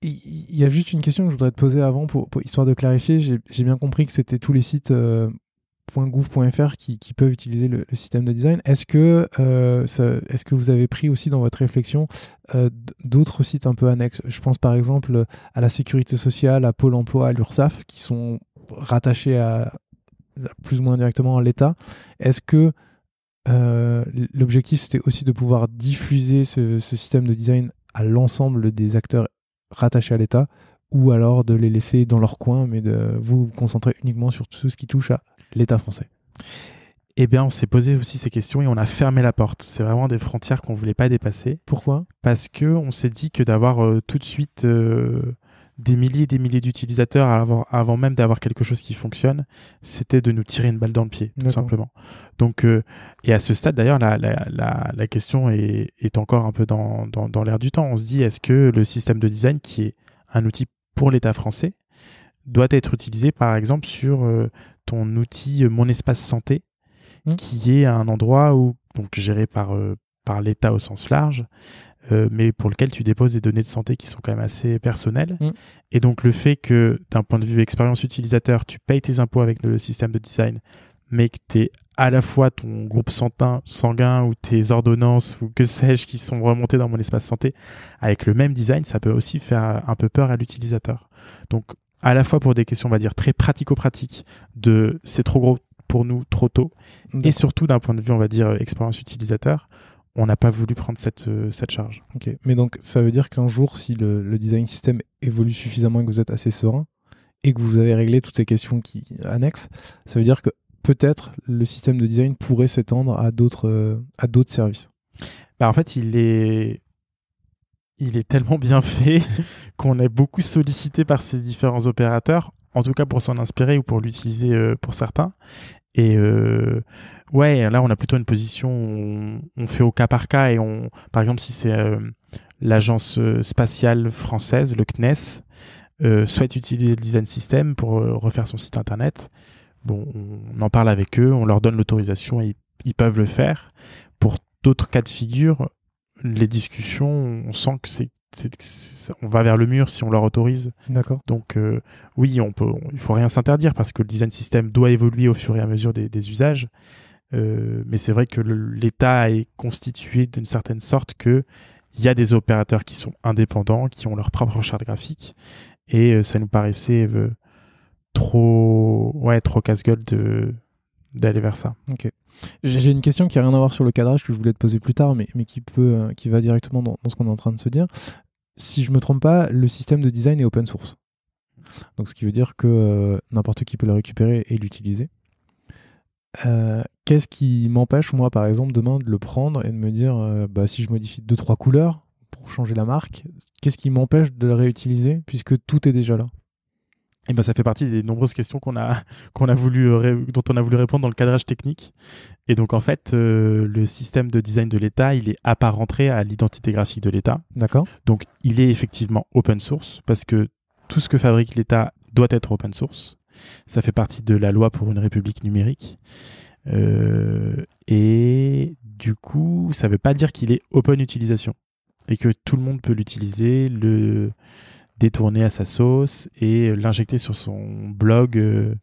Il y, a juste une question que je voudrais te poser avant, pour, histoire de clarifier. J'ai bien compris que c'était tous les sites .gouv.fr qui, peuvent utiliser le, système de design. Est-ce que, euh, est que vous avez pris aussi dans votre réflexion euh, d'autres sites un peu annexes? Je pense par exemple à la sécurité sociale, à Pôle emploi, à l'URSSAF, qui sont rattachés à, plus ou moins directement à l'État. Est-ce que euh, l'objectif c'était aussi de pouvoir diffuser ce système de design à l'ensemble des acteurs rattachés à l'État? Ou alors de les laisser dans leur coin, mais de vous, vous concentrer uniquement sur tout ce qui touche à l'État français eh bien, on s'est posé aussi ces questions et on a fermé la porte. C'est vraiment des frontières qu'on ne voulait pas dépasser. Pourquoi? Parce que on s'est dit que d'avoir euh, tout de suite euh, des milliers et des milliers d'utilisateurs avant, même d'avoir quelque chose qui fonctionne, c'était de nous tirer une balle dans le pied, tout simplement. Donc, euh, et à ce stade, d'ailleurs, la, question est, encore un peu dans, dans l'air du temps. On se dit, est-ce que le système de design, qui est un outil pour l'État français, doit être utilisé par exemple sur ton outil euh, Mon Espace Santé, mmh. qui est un endroit où, donc géré par, euh, par l'État au sens large, euh, mais pour lequel tu déposes des données de santé qui sont quand même assez personnelles. Mmh. Et donc le fait que, d'un point de vue expérience utilisateur, tu payes tes impôts avec le système de design, mais que tu es à la fois ton groupe sanguin, sanguin ou tes ordonnances ou que sais-je qui sont remontées dans mon espace santé avec le même design, ça peut aussi faire un peu peur à l'utilisateur. Donc à la fois pour des questions, on va dire, très pratico-pratiques de c'est trop gros pour nous trop tôt, et surtout d'un point de vue, on va dire, expérience utilisateur, on n'a pas voulu prendre cette, euh, cette charge. Ok, mais donc ça veut dire qu'un jour, si le, design system évolue suffisamment et que vous êtes assez serein, et que vous avez réglé toutes ces questions qui annexent, ça veut dire que peut-être le système de design pourrait s'étendre à d'autres euh, à d'autres services. Bah en fait, il est il est tellement bien fait qu'on est beaucoup sollicité par ces différents opérateurs, en tout cas pour s'en inspirer ou pour l'utiliser euh, pour certains. Et euh, ouais, là on a plutôt une position où on, fait au cas par cas et on, par exemple, si c'est l'agence spatiale française, le CNES, souhaite utiliser le design system pour refaire son site internet, bon, on en parle avec eux, on leur donne l'autorisation et ils peuvent le faire. Pour d'autres cas de figure, les discussions, on sent que c'est on va vers le mur si on leur autorise. D'accord. Donc euh, oui, on peut, il faut rien s'interdire parce que le design system doit évoluer au fur et à mesure des, usages. Euh, mais c'est vrai que l'État est constitué d'une certaine sorte que il y a des opérateurs qui sont indépendants, qui ont leur propre charte graphique, et euh, ça nous paraissait trop, ouais, trop casse-gueule de d'aller vers ça. Ok. J'ai une question qui n'a rien à voir sur le cadrage que je voulais te poser plus tard, mais, mais qui, peut, euh, qui va directement dans, ce qu'on est en train de se dire. Si je me trompe pas, le système de design est open source. Donc, ce qui veut dire que euh, n'importe qui peut le récupérer et l'utiliser. Euh, qu'est-ce qui m'empêche, moi, par exemple, demain de le prendre et de me dire, bah, si je modifie deux, trois couleurs pour changer la marque, qu'est-ce qui m'empêche de le réutiliser puisque tout est déjà là? Et ben ça fait partie des nombreuses questions qu'on a, qu'on a voulu, euh, dont on a voulu répondre dans le cadrage technique. Et donc en fait, euh, le système de design de l'État, il est apparenté à l'identité graphique de l'État. D'accord. Donc il est effectivement open source parce que tout ce que fabrique l'État doit être open source. Ça fait partie de la loi pour une république numérique. Euh, et du coup, ça ne veut pas dire qu'il est open utilisation et que tout le monde peut l'utiliser. Le détourner à sa sauce et l'injecter sur son blog euh,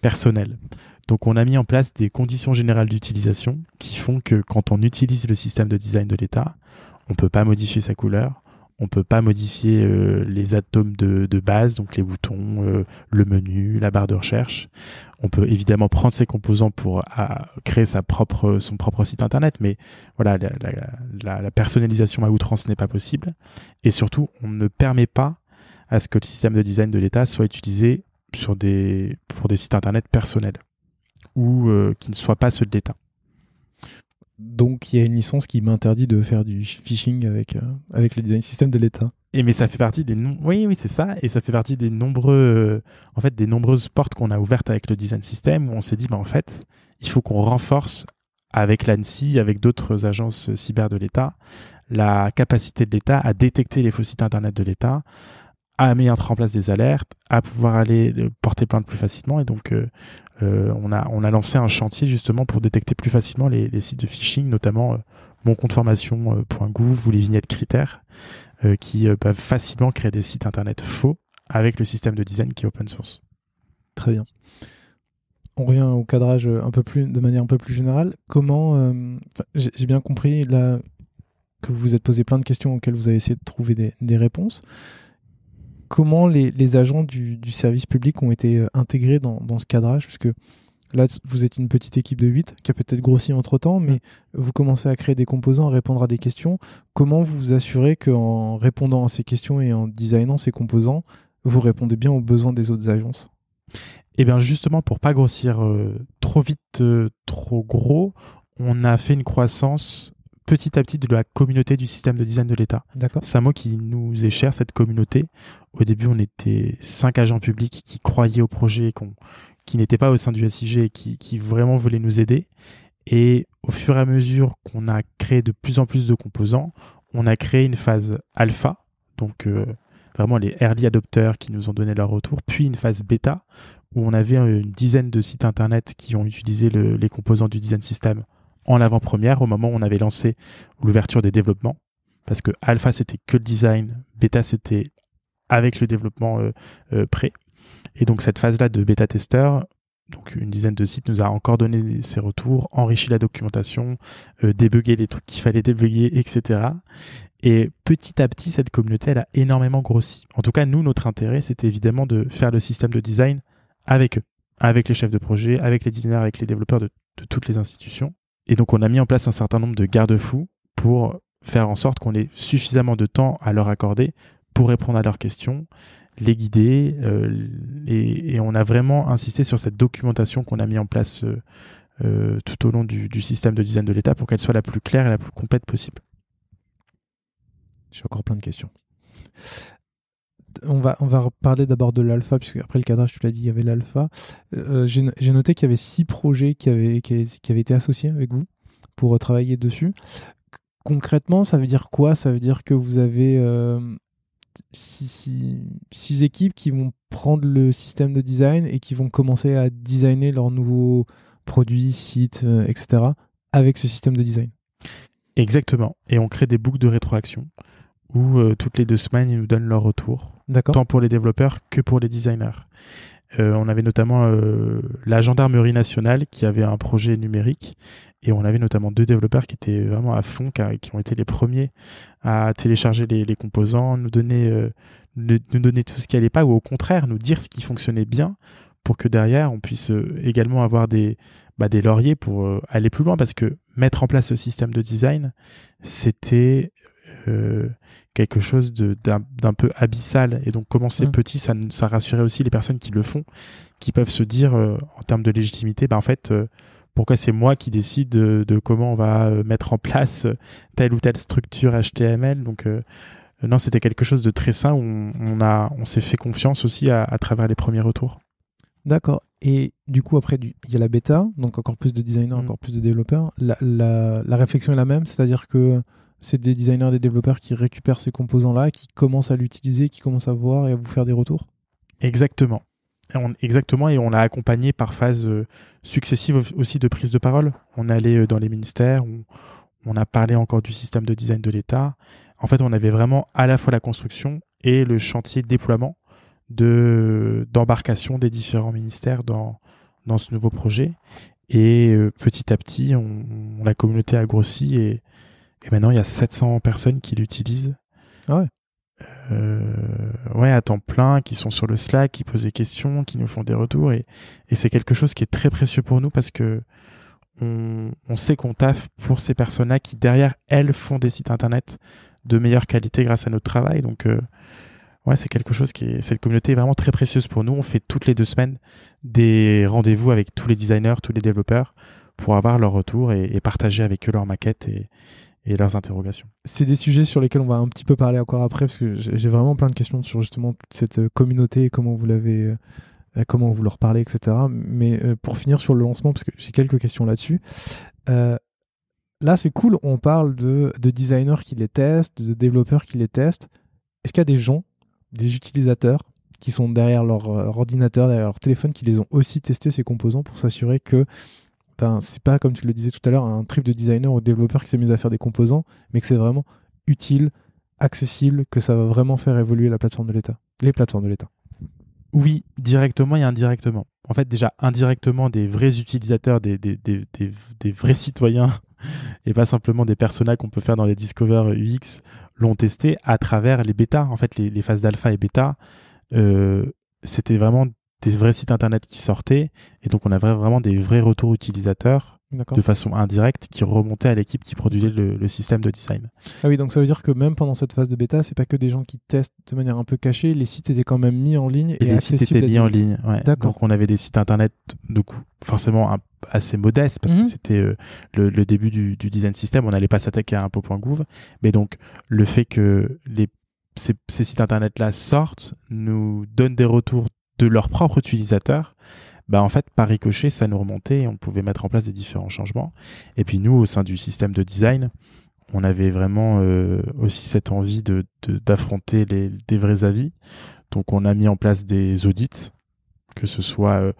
personnel. Donc on a mis en place des conditions générales d'utilisation qui font que quand on utilise le système de design de l'État, on ne peut pas modifier sa couleur, on ne peut pas modifier euh, les atomes de, base, donc les boutons, euh, le menu, la barre de recherche. On peut évidemment prendre ces composants pour créer sa propre, son propre site internet, mais voilà, la, la personnalisation à outrance n'est pas possible. Et surtout, on ne permet pas à ce que le système de design de l'État soit utilisé sur des, pour des sites internet personnels ou euh, qui ne soient pas ceux de l'État. Donc il y a une licence qui m'interdit de faire du phishing avec, euh, avec le design system de l'État. Et mais ça fait partie des oui oui c'est ça et ça fait partie des nombreux euh, en fait des nombreuses portes qu'on a ouvertes avec le design system où on s'est dit bah en fait il faut qu'on renforce avec l'ANSI avec d'autres agences cyber de l'État la capacité de l'État à détecter les faux sites internet de l'État à mettre en place des alertes, à pouvoir aller euh, porter plainte plus facilement. Et donc, euh, euh, on, a, on a lancé un chantier justement pour détecter plus facilement les, sites de phishing, notamment euh, moncompteformation.gouv ou les vignettes critères, qui peuvent facilement créer des sites internet faux avec le système de design qui est open source. Très bien. On revient au cadrage un peu plus, de manière un peu plus générale. Comment, j'ai bien compris là que vous vous êtes posé plein de questions auxquelles vous avez essayé de trouver des, des réponses comment les, agents du, service public ont été euh, intégrés dans, ce cadrage? Parce que là, vous êtes une petite équipe de 8 qui a peut-être grossi entre-temps, mais vous commencez à créer des composants, à répondre à des questions. Comment vous vous assurez qu'en répondant à ces questions et en designant ces composants, vous répondez bien aux besoins des autres agences? Eh bien justement, pour pas grossir euh, trop vite, euh, trop gros, on a fait une croissance petit à petit de la communauté du système de design de l'État. C'est un mot qui nous est cher, cette communauté. Au début, on était cinq agents publics qui croyaient au projet, qui n'étaient pas au sein du SIG et qui, vraiment voulaient nous aider. Et au fur et à mesure qu'on a créé de plus en plus de composants, on a créé une phase alpha, donc euh, vraiment les early adopters qui nous ont donné leur retour, puis une phase bêta où on avait une dizaine de sites internet qui ont utilisé les composants du design system en l'avant-première au moment où on avait lancé l'ouverture des développements. Parce que alpha, c'était que le design, bêta, c'était avec le développement euh, euh, prêt. Et donc cette phase-là de bêta-testeur, donc une dizaine de sites nous a encore donné ses retours, enrichi la documentation, euh, débugué les trucs qu'il fallait débugger, etc. Et petit à petit, cette communauté, elle a énormément grossi. En tout cas, nous, notre intérêt, c'était évidemment de faire le système de design avec eux, avec les chefs de projet, avec les designers, avec les développeurs de toutes les institutions. Et donc, on a mis en place un certain nombre de garde-fous pour faire en sorte qu'on ait suffisamment de temps à leur accorder pour répondre à leurs questions, les guider. Euh, et, on a vraiment insisté sur cette documentation qu'on a mis en place euh, euh, tout au long du, du, système de design de l'État pour qu'elle soit la plus claire et la plus complète possible. J'ai encore plein de questions on va, parler d'abord de l'alpha, puisque après le cadrage, tu l'as dit, il y avait l'alpha. Euh, j'ai noté qu'il y avait six projets qui avaient, été associés avec vous pour euh, travailler dessus. Concrètement, ça veut dire quoi? Ça veut dire que vous avez euh, six, équipes qui vont prendre le système de design et qui vont commencer à designer leurs nouveaux produits, sites, etc. avec ce système de design? Exactement. Et on crée des boucles de rétroaction où euh, toutes les deux semaines, ils nous donnent leur retour, tant pour les développeurs que pour les designers. Euh, on avait notamment euh, la gendarmerie nationale qui avait un projet numérique. Et on avait notamment deux développeurs qui étaient vraiment à fond, qui, ont été les premiers à télécharger les, composants, nous donner, nous donner tout ce qui allait pas ou au contraire nous dire ce qui fonctionnait bien pour que derrière on puisse également avoir des, bah, des lauriers pour aller plus loin. Parce que mettre en place ce système de design, c'était quelque chose d'un peu abyssal. Et donc commencer mm. petit, ça, ça rassurait aussi les personnes qui le font, qui peuvent se dire euh, en termes de légitimité, bah, en fait, euh, pourquoi c'est moi qui décide de, comment on va euh, mettre en place telle ou telle structure HTML. Donc non, c'était quelque chose de très sain où on, a, on s'est fait confiance aussi à, travers les premiers retours. D'accord. Et du coup, après, il y a la bêta, donc encore plus de designers, mm. encore plus de développeurs. La, la réflexion est la même, c'est-à-dire que c'est des designers, des développeurs qui récupèrent ces composants-là, qui commencent à l'utiliser, qui commencent à voir et à vous faire des retours? Exactement. exactement, et on l'a accompagné par phases euh, successives aussi de prise de parole. On allait euh, dans les ministères, on, on a parlé encore du système de design de l'État. En fait, on avait vraiment à la fois la construction et le chantier de déploiement de d'embarcation des différents ministères dans, dans ce nouveau projet. Et euh, petit à petit, on, la communauté a grossi et, et maintenant, il y a 700 personnes qui l'utilisent. Ah ouais. Euh, ouais, à temps plein, qui sont sur le Slack, qui posent des questions, qui nous font des retours. Et, et c'est quelque chose qui est très précieux pour nous parce que on, on sait qu'on taffe pour ces personnes-là qui, derrière, elles, font des sites internet de meilleure qualité grâce à notre travail. Donc, euh, ouais, c'est quelque chose qui est. Cette communauté est vraiment très précieuse pour nous. On fait toutes les deux semaines des rendez-vous avec tous les designers, tous les développeurs pour avoir leur retour et, partager avec eux leurs maquettes et, leurs interrogations. C'est des sujets sur lesquels on va un petit peu parler encore après, parce que j'ai vraiment plein de questions sur justement toute cette euh, communauté et comment vous l'avez, euh, comment vous leur parlez, etc. Mais euh, pour finir sur le lancement, parce que j'ai quelques questions là-dessus. là, c'est cool, on parle de designers qui les testent, de développeurs qui les testent. Est-ce qu'il y a des gens, des utilisateurs qui sont derrière leur, ordinateur, derrière leur téléphone, qui les ont aussi testés ces composants pour s'assurer que ben, c'est pas, comme tu le disais tout à l'heure, un trip de designer ou développeur qui s'est mis à faire des composants, mais que c'est vraiment utile, accessible, que ça va vraiment faire évoluer la plateforme de l'État, les plateformes de l'État. Oui, directement et indirectement. En fait, déjà, indirectement, des vrais utilisateurs, des, vrais citoyens, et pas simplement des personnages qu'on peut faire dans les Discover UX, l'ont testé à travers les bêtas. En fait, les, les phases d'alpha et bêta, euh, c'était vraiment des vrais sites internet qui sortaient et donc on avait vraiment des vrais retours utilisateurs de façon indirecte qui remontaient à l'équipe qui produisait le, système de design. Ah oui, donc ça veut dire que même pendant cette phase de bêta, c'est pas que des gens qui testent de manière un peu cachée, les sites étaient quand même mis en ligne. Et, les sites étaient mis en ligne, ouais. Donc on avait des sites internet, du coup, forcément assez modestes parce que mhm. c'était euh, le, début du, design system, on n'allait pas s'attaquer à un pot.gouv, mais donc le fait que les ces, ces sites internet-là sortent, nous donnent des retours de leurs propres utilisateurs, bah en fait, par ricochet, ça nous remontait et on pouvait mettre en place des différents changements. Et puis nous, au sein du système de design, on avait vraiment euh, aussi cette envie de, d'affronter les, des vrais avis. Donc on a mis en place des audits, que ce soit euh,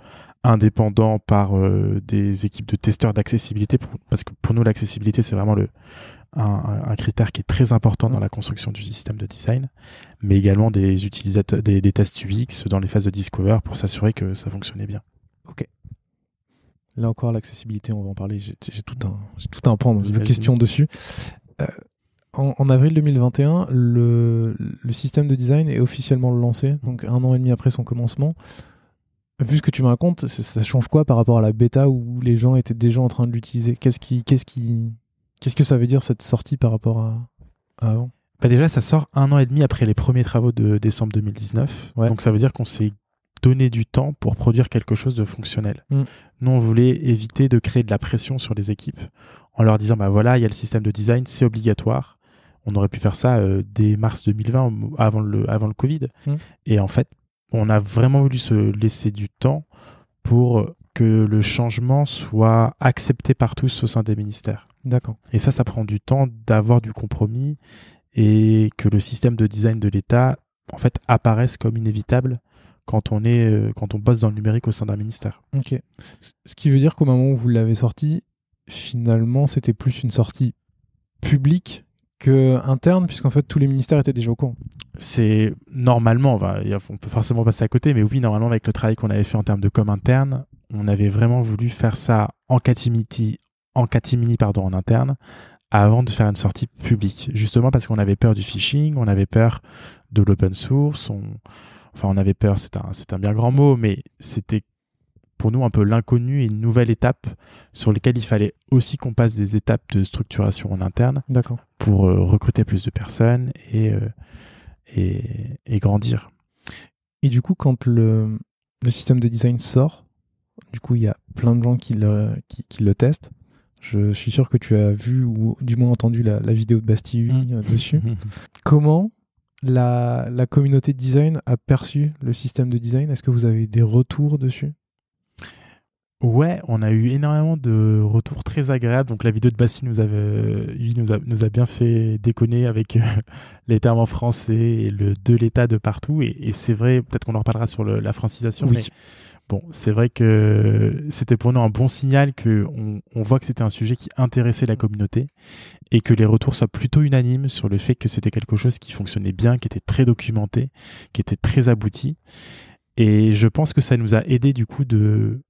indépendant par euh, des équipes de testeurs d'accessibilité, parce que pour nous l'accessibilité c'est vraiment le, un, critère qui est très important dans la construction du système de design, mais également des utilisateurs, des, tests UX dans les phases de discover pour s'assurer que ça fonctionnait bien. Ok. Là encore, l'accessibilité, on va en parler. J'ai tout un, tout un pan de questions dessus. Euh, en, avril 2021, le, le, système de design est officiellement lancé, donc un an et demi après son commencement. Vu ce que tu me racontes, ça change quoi par rapport à la bêta où les gens étaient déjà en train de l'utiliser? Qu'est-ce qui, qu'est-ce qui, Qu'est-ce que ça veut dire cette sortie par rapport à, avant? Bah Déjà, ça sort un an et demi après les premiers travaux de décembre 2019. Donc ça veut dire qu'on s'est donné du temps pour produire quelque chose de fonctionnel. Mm. Nous, on voulait éviter de créer de la pression sur les équipes en leur disant bah voilà, il y a le système de design, c'est obligatoire. On aurait pu faire ça euh, dès mars 2020, avant le, avant le Covid. Mm. Et en fait, on a vraiment voulu se laisser du temps pour que le changement soit accepté par tous au sein des ministères. D'accord. Et ça, ça prend du temps d'avoir du compromis et que le système de design de l'État, en fait, apparaisse comme inévitable quand on est, euh, quand on bosse dans le numérique au sein d'un ministère. Ok. Ce qui veut dire qu'au moment où vous l'avez sorti, finalement, c'était plus une sortie publique que interne, puisqu'en fait tous les ministères étaient déjà au courant. C'est normalement, on, va, on peut forcément passer à côté, mais oui, normalement avec le travail qu'on avait fait en termes de com interne, on avait vraiment voulu faire ça en catimini, en catimini pardon, en interne, avant de faire une sortie publique. Justement parce qu'on avait peur du phishing, on avait peur de l'open source, on... enfin on avait peur, c'est un, c'est un bien grand mot, mais c'était pour nous un peu l'inconnu et une nouvelle étape sur lesquelles il fallait aussi qu'on passe des étapes de structuration en interne pour euh, recruter plus de personnes et, euh, et, et, grandir. Et du coup, quand le, le système de design sort, du coup, il y a plein de gens qui le, qui, le testent. Je suis sûr que tu as vu ou du moins entendu la, vidéo de Bastille mmh. dessus. Comment la, la, communauté de design a perçu le système de design? Est-ce que vous avez des retours dessus? Ouais, on a eu énormément de retours très agréables. Donc la vidéo de Bastille nous, avait, nous, a, nous a bien fait déconner avec euh, les termes en français et le de l'état de partout. Et, c'est vrai, peut-être qu'on en reparlera sur la francisation. Oui. Mais Bon, c'est vrai que c'était pour nous un bon signal que on, voit que c'était un sujet qui intéressait la communauté et que les retours soient plutôt unanimes sur le fait que c'était quelque chose qui fonctionnait bien, qui était très documenté, qui était très abouti. Et je pense que ça nous a aidé du coup de,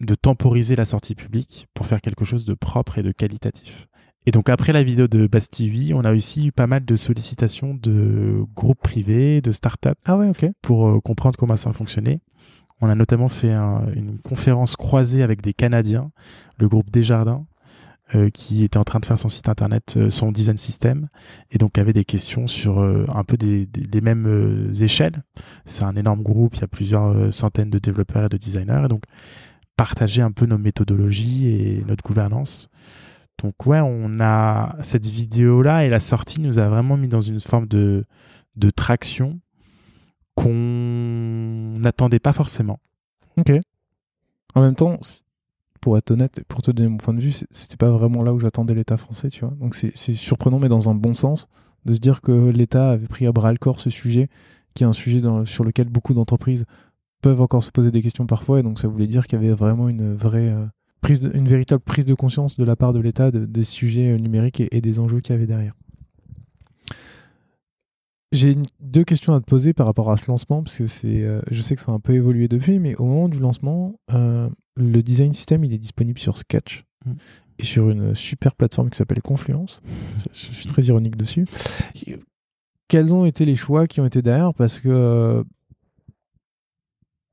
de temporiser la sortie publique pour faire quelque chose de propre et de qualitatif. Et donc après la vidéo de Bastille, on a aussi eu pas mal de sollicitations de groupes privés, de startups, ah ouais, ok, pour euh, comprendre comment ça fonctionnait. On a notamment fait une conférence croisée avec des Canadiens, le groupe Desjardins, euh, qui était en train de faire son site internet, euh, son design system, et donc avait des questions sur euh, un peu des, les mêmes échelles. C'est un énorme groupe, il y a plusieurs centaines de développeurs et de designers, et donc partager un peu nos méthodologies et notre gouvernance. Donc ouais, on a cette vidéo là et la sortie nous a vraiment mis dans une forme de, de traction qu'on n'attendait pas forcément. Ok. En même temps, pour être honnête, pour te donner mon point de vue, c'était pas vraiment là où j'attendais l'État français, tu vois. Donc c'est surprenant, mais dans un bon sens, de se dire que l'État avait pris à bras le corps ce sujet, qui est un sujet sur lequel beaucoup d'entreprises peuvent encore se poser des questions parfois, et donc ça voulait dire qu'il y avait vraiment une vraie euh, prise, une véritable prise de conscience de la part de l'État des sujets numériques et, des enjeux qu'il y avait derrière. J'ai deux questions à te poser par rapport à ce lancement, parce que c'est, euh, je sais que ça a un peu évolué depuis, mais au moment du lancement, le design system il est disponible sur Sketch mm. et sur une super plateforme qui s'appelle Confluence. je suis très ironique dessus. Quels ont été les choix qui ont été derrière? Parce que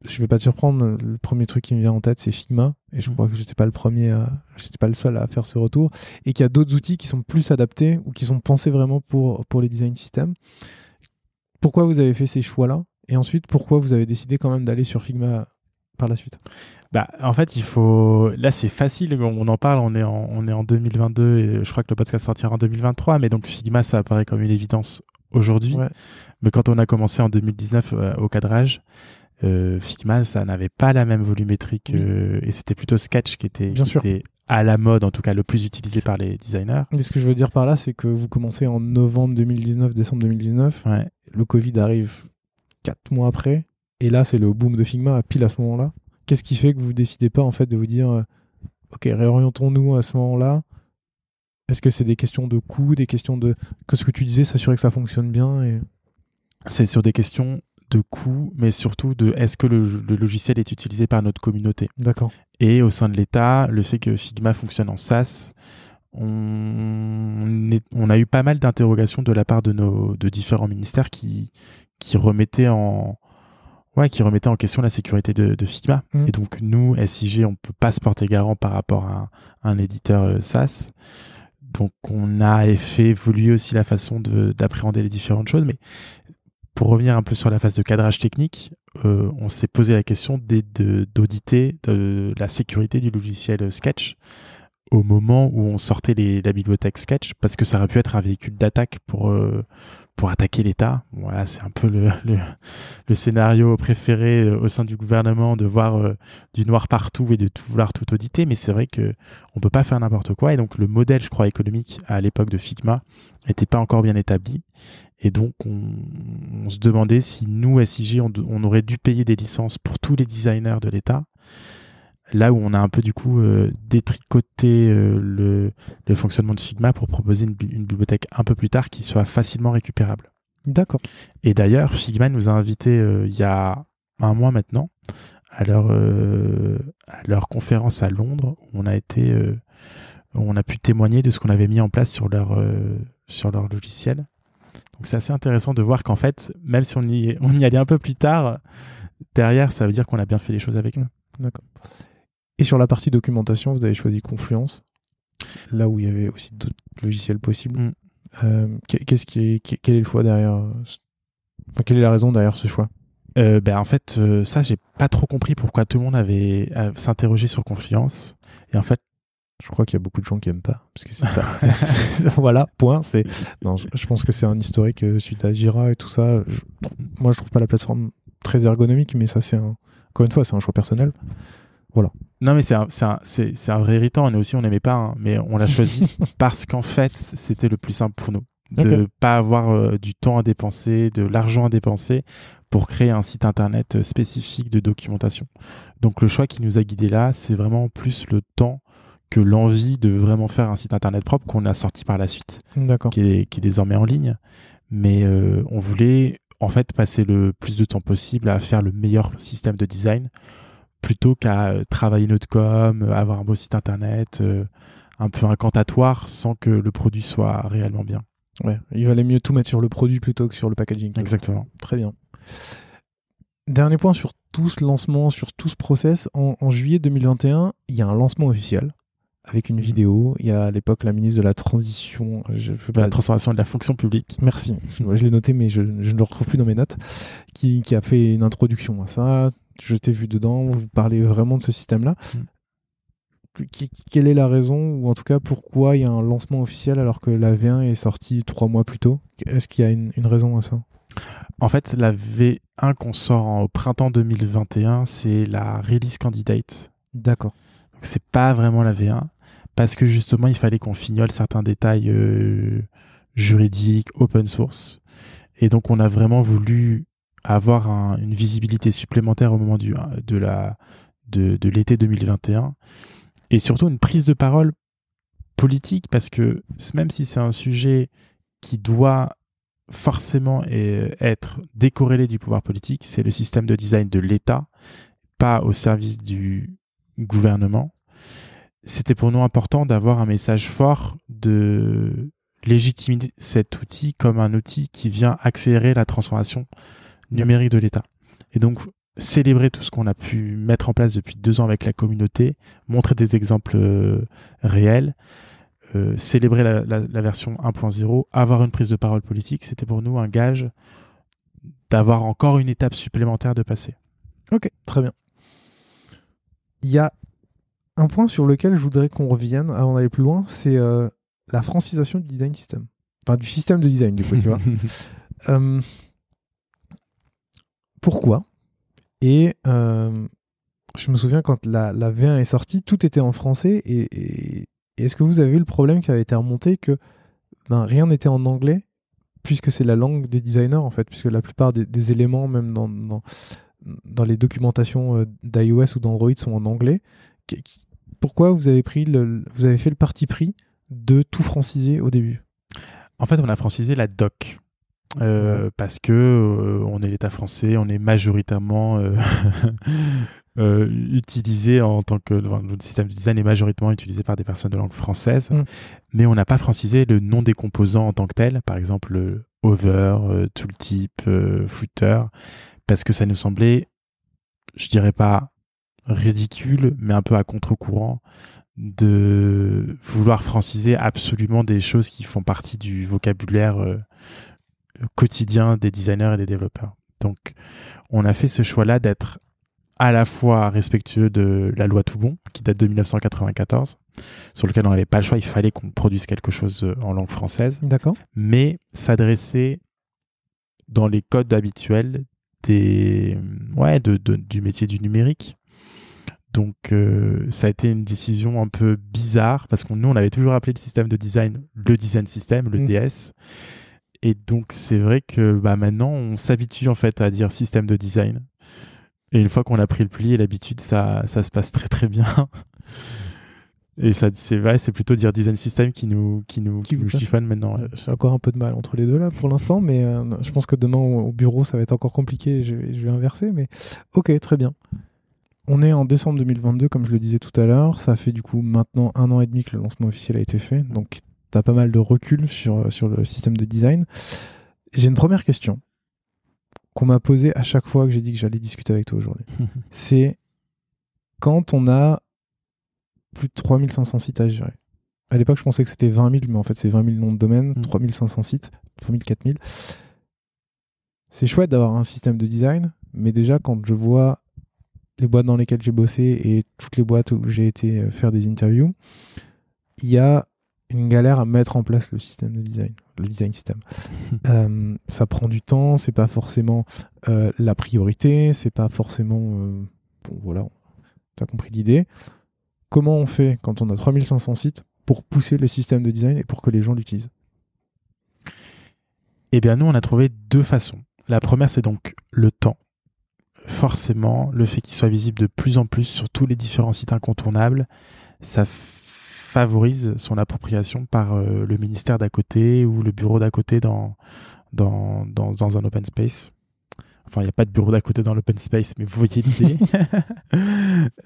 je vais pas te surprendre, le premier truc qui me vient en tête, c'est Figma. Et je mm. crois que je n'étais pas le premier, je n'étais pas le seul à faire ce retour. Et qu'il y a d'autres outils qui sont plus adaptés ou qui sont pensés vraiment pour, pour les design systems. Pourquoi vous avez fait ces choix-là Et ensuite, pourquoi vous avez décidé quand même d'aller sur Figma par la suite? Bah, en fait, il faut. Là, c'est facile. On en parle. On est en, on est en 2022 et je crois que le podcast sortira en 2023. Mais donc, Figma, ça apparaît comme une évidence aujourd'hui. Mais quand on a commencé en 2019 euh, au cadrage, euh, Figma, ça n'avait pas la même volumétrique et c'était plutôt Sketch qui était, à la mode, en tout cas le plus utilisé par les designers. ce que je veux dire par là, c'est que vous commencez en novembre 2019, décembre 2019. Le Covid arrive quatre mois après. Et là, c'est le boom de Figma pile à ce moment-là. Qu'est-ce qui fait que vous décidez pas en fait de vous dire, euh, ok, réorientons-nous à ce moment-là? Est-ce que c'est des questions de coût, des questions de que ce que tu disais, s'assurer que ça fonctionne bien et... C'est sur des questions de coût, mais surtout de est-ce que le, logiciel est utilisé par notre communauté? D'accord. Et au sein de l'État, le fait que Sigma fonctionne en SaaS, on, on a eu pas mal d'interrogations de la part de nos de différents ministères qui, qui remettaient en ouais, qui remettaient en question la sécurité de, de Figma. Mmh. Et donc nous, SIG, on peut pas se porter garant par rapport à un, éditeur euh, SaaS. Donc on a fait évoluer aussi la façon d'appréhender les différentes choses, mais pour revenir un peu sur la phase de cadrage technique, euh, on s'est posé la question d'auditer de la sécurité du logiciel Sketch au moment où on sortait la bibliothèque Sketch, parce que ça aurait pu être un véhicule d'attaque pour, euh, pour attaquer l'État. Voilà, c'est un peu le, le, scénario préféré euh, au sein du gouvernement de voir euh, du noir partout et de tout vouloir tout auditer, mais c'est vrai que on peut pas faire n'importe quoi. Et donc le modèle, je crois, économique à l'époque de Figma n'était pas encore bien établi. Et donc on, se demandait si nous, SIG, on, on aurait dû payer des licences pour tous les designers de l'État là où on a un peu du coup euh, détricoté euh, le, le, fonctionnement de Figma pour proposer une, bibliothèque un peu plus tard qui soit facilement récupérable. D'accord. Et d'ailleurs, Figma nous a invités euh, il y a un mois maintenant à leur, à leur conférence à Londres où on a été on a pu témoigner de ce qu'on avait mis en place sur leur, sur leur logiciel. Donc c'est assez intéressant de voir qu'en fait, même si on y, on y allait un peu plus tard, derrière, ça veut dire qu'on a bien fait les choses avec nous. D'accord. Et sur la partie documentation, vous avez choisi Confluence, là où il y avait aussi d'autres logiciels possibles. Mm. Euh, qu'est-ce qui quel est le choix derrière Quelle est la raison derrière ce choix? Euh, ben en fait, euh, ça, j'ai pas trop compris pourquoi tout le monde avait s'interrogé sur Confluence. Et en fait, je crois qu'il y a beaucoup de gens qui aiment pas, parce que c'est pas... voilà, point. C'est non, je, pense que c'est un historique suite à Jira et tout ça. Moi, je trouve pas la plateforme très ergonomique, mais ça, c'est un... encore une fois, c'est un choix personnel. Voilà. Non, mais c'est un, vrai irritant. Nous aussi, on n'aimait pas, hein. mais on l'a choisi parce qu'en fait, c'était le plus simple pour nous. De ne pas avoir euh, du temps à dépenser, de l'argent à dépenser pour créer un site internet euh, spécifique de documentation. Donc, le choix qui nous a guidés là, c'est vraiment plus le temps que l'envie de vraiment faire un site internet propre qu'on a sorti par la suite, qui est, qui est désormais en ligne. Mais euh, on voulait en fait passer le plus de temps possible à faire le meilleur système de design plutôt qu'à euh, travailler notre com, euh, avoir un beau site internet, euh, un peu incantatoire sans que le produit soit réellement bien. Ouais, il valait mieux tout mettre sur le produit plutôt que sur le packaging. Exactement. Très bien. Dernier point sur tout ce lancement, sur tout ce process. En, juillet 2021, il y a un lancement officiel avec une vidéo. Il y a à l'époque la ministre de la Transition. Je de la transformation de la fonction publique. Merci. Moi, je l'ai noté, mais je, je, ne le retrouve plus dans mes notes. Qui, qui a fait une introduction à ça. Je t'ai vu dedans. Vous parlez vraiment de ce système-là. Mm. quelle est la raison, ou en tout cas pourquoi il y a un lancement officiel alors que la V1 est sortie trois mois plus tôt? Est-ce qu'il y a une, une raison à ça? En fait, la V1 qu'on sort au printemps 2021, c'est la release candidate. D'accord. Donc c'est pas vraiment la V1 parce que justement, il fallait qu'on fignole certains détails euh, juridiques, open source. Et donc, on a vraiment voulu avoir une visibilité supplémentaire au moment du, de la de, de l'été 2021 et surtout une prise de parole politique parce que même si c'est un sujet qui doit forcément être décorrélé du pouvoir politique, c'est le système de design de l'État, pas au service du gouvernement. C'était pour nous important d'avoir un message fort de légitimer cet outil comme un outil qui vient accélérer la transformation numérique de l'État. Et donc, célébrer tout ce qu'on a pu mettre en place depuis deux ans avec la communauté, montrer des exemples euh, réels, euh, célébrer la, version 1.0, avoir une prise de parole politique, c'était pour nous un gage d'avoir encore une étape supplémentaire de passer. Ok, très bien. Il y a un point sur lequel je voudrais qu'on revienne avant d'aller plus loin, c'est euh, la francisation du design system. Enfin, du système de design, du coup, tu vois. Euh, pourquoi? Et je me souviens quand la, la, V1 est sortie, tout était en français et, est-ce que vous avez vu le problème qui avait été remonté que ben, rien n'était en anglais, puisque c'est la langue des designers, en fait, puisque la plupart des, éléments, même dans, dans, les documentations euh, d'iOS ou d'Android, sont en anglais. Pourquoi vous avez, pris le, vous avez fait le parti pris de tout franciser au début? En fait, on a francisé la doc. Euh, parce que euh, on est l'État français, on est majoritairement euh, utilisé en tant que le système de design est majoritairement utilisé par des personnes de langue française, mm. mais on n'a pas francisé le nom des composants en tant que tel, par exemple le over, tooltip, footer, parce que ça nous semblait, je dirais pas ridicule, mais un peu à contre-courant de vouloir franciser absolument des choses qui font partie du vocabulaire quotidien des designers et des développeurs. Donc, on a fait ce choix-là d'être à la fois respectueux de la loi Toubon, qui date de 1994, sur lequel on n'avait pas le choix, il fallait qu'on produise quelque chose euh, en langue française. D'accord. Mais s'adresser dans les codes habituels des, ouais, de, du métier du numérique. Donc, euh, ça a été une décision un peu bizarre parce qu'on nous, on avait toujours appelé le système de design le design system, le mm. DS. Et donc, c'est vrai que bah, maintenant, on s'habitue en fait à dire système de design. Et une fois qu'on a pris le pli et l'habitude, ça, ça se passe très très bien. Et ça, c'est vrai, c'est plutôt dire design system qui nous, qui nous, qui, nous chiffonne maintenant. J'ai encore un peu de mal entre les deux là pour l'instant, mais euh, je pense que demain au bureau ça va être encore compliqué. Je, je vais inverser, mais ok, très bien. On est en décembre 2022, comme je le disais tout à l'heure. Ça fait du coup maintenant un an et demi que le lancement officiel a été fait, donc tu as pas mal de recul sur, sur le système de design. J'ai une première question qu'on m'a posé à chaque fois que j'ai dit que j'allais discuter avec toi aujourd'hui. c'est quand on a plus de 3500 sites à gérer. À l'époque, je pensais que c'était 20 000, mais en fait, c'est 20 000 noms de domaine, 3500 sites, 3000, 4000. C'est chouette d'avoir un système de design, mais déjà, quand je vois les boîtes dans lesquelles j'ai bossé et toutes les boîtes où j'ai été faire des interviews, il y a une galère à mettre en place le système de design, le design system. Euh, ça prend du temps, c'est pas forcément euh, la priorité, c'est pas forcément. Euh, bon, voilà, tu as compris l'idée. Comment on fait quand on a 3500 sites pour pousser le système de design et pour que les gens l'utilisent? Eh bien, nous, on a trouvé deux façons. La première, c'est donc le temps. Forcément, le fait qu'il soit visible de plus en plus sur tous les différents sites incontournables, ça favorise son appropriation par euh, le ministère d'à côté ou le bureau d'à côté dans, dans, dans, un open space. Enfin, il n'y a pas de bureau d'à côté dans l'open space, mais vous voyez l'idée.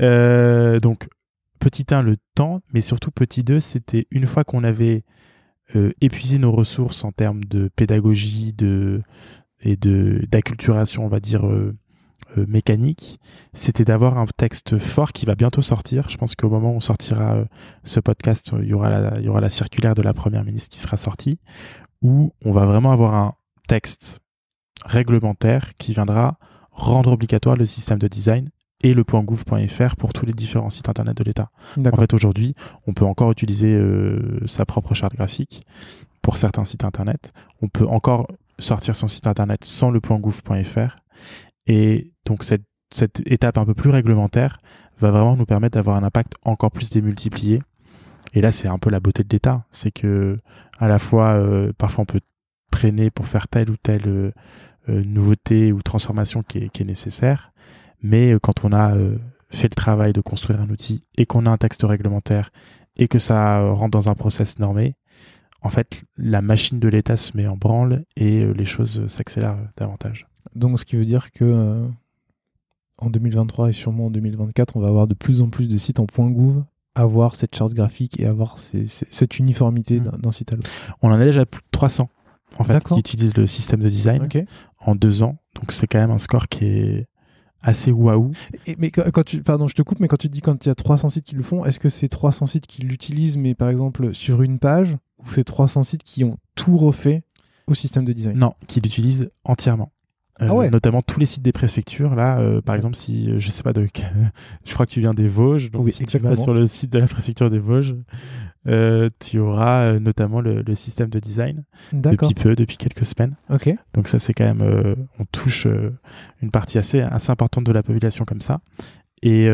Euh, donc, petit 1, le temps, mais surtout petit 2, c'était une fois qu'on avait euh, épuisé nos ressources en termes de pédagogie de, et d'acculturation, on va dire, euh, mécanique, c'était d'avoir un texte fort qui va bientôt sortir. Je pense qu'au moment où on sortira euh, ce podcast, il y, aura la, il y aura la circulaire de la Première ministre qui sera sortie, où on va vraiment avoir un texte réglementaire qui viendra rendre obligatoire le système de design et le .gouv.fr pour tous les différents sites internet de l'État. En fait, aujourd'hui, on peut encore utiliser euh, sa propre charte graphique pour certains sites internet. On peut encore sortir son site internet sans le .gouv.fr. Et donc, cette, étape un peu plus réglementaire va vraiment nous permettre d'avoir un impact encore plus démultiplié. Et là, c'est un peu la beauté de l'État. C'est que, à la fois, euh, parfois, on peut traîner pour faire telle ou telle euh, nouveauté ou transformation qui est, qui est nécessaire mais euh, quand on a euh, fait le travail de construire un outil et qu'on a un texte réglementaire et que ça euh, rentre dans un process normé, en fait, la machine de l'État se met en branle et les choses s'accélèrent davantage. Donc, ce qui veut dire que en 2023 et sûrement en 2024, on va avoir de plus en plus de sites en point .gouv avoir cette charte graphique et avoir cette uniformité mmh. d'un site à l'autre. On en a déjà plus de 300 en fait qui utilisent le système de design en deux ans. Donc c'est quand même un score qui est assez waouh. Mais quand tu, pardon, je te coupe, mais quand tu dis quand il y a 300 sites qui le font, est-ce que c'est 300 sites qui l'utilisent, mais par exemple sur une page, ou c'est 300 sites qui ont tout refait au système de design? Non, qui l'utilisent entièrement. Euh, ah ouais. Notamment tous les sites des préfectures. Là, euh, par exemple, si euh, je sais pas de, je crois que tu viens des Vosges, donc si tu vas sur le site de la préfecture des Vosges, tu auras notamment le, système de design depuis peu, depuis quelques semaines. Ok. Donc ça, c'est quand même, on touche une partie assez assez importante de la population comme ça. Et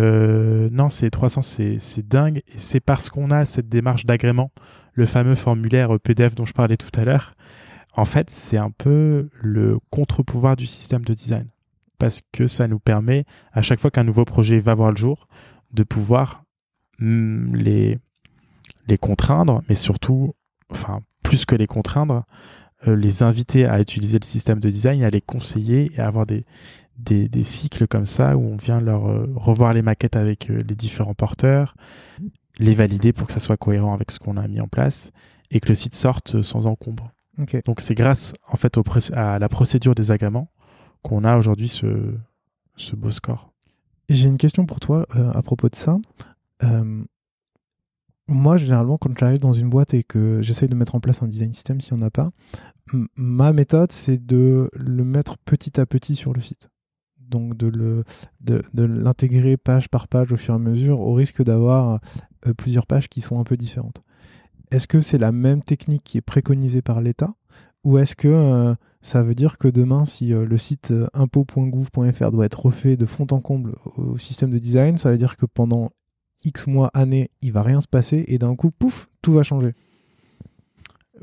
non, c'est 300, c'est dingue. Et c'est parce qu'on a cette démarche d'agrément, le fameux formulaire PDF dont je parlais tout à l'heure, en fait, c'est un peu le contre-pouvoir du système de design. Parce que ça nous permet, à chaque fois qu'un nouveau projet va voir le jour, de pouvoir hmm, les, contraindre, mais surtout, enfin, plus que les contraindre, euh, les inviter à utiliser le système de design, à les conseiller et à avoir des, des, cycles comme ça où on vient leur euh, revoir les maquettes avec euh, les différents porteurs, les valider pour que ça soit cohérent avec ce qu'on a mis en place et que le site sorte sans encombre. Donc c'est grâce en fait à la procédure des agréments qu'on a aujourd'hui ce, ce, beau score. J'ai une question pour toi euh, à propos de ça. Euh, moi, généralement, quand j'arrive dans une boîte et que j'essaye de mettre en place un design system, s'il n'y en a pas, ma méthode, c'est de le mettre petit à petit sur le site. Donc de, le, de, l'intégrer page par page au fur et à mesure, au risque d'avoir euh, plusieurs pages qui sont un peu différentes est-ce que c'est la même technique qui est préconisée par l'État ou est-ce que euh, ça veut dire que demain, si euh, le site euh, impôt.gouv.fr doit être refait de fond en comble au, système de design, ça veut dire que pendant X mois, années, il va rien se passer et d'un coup, pouf, tout va changer?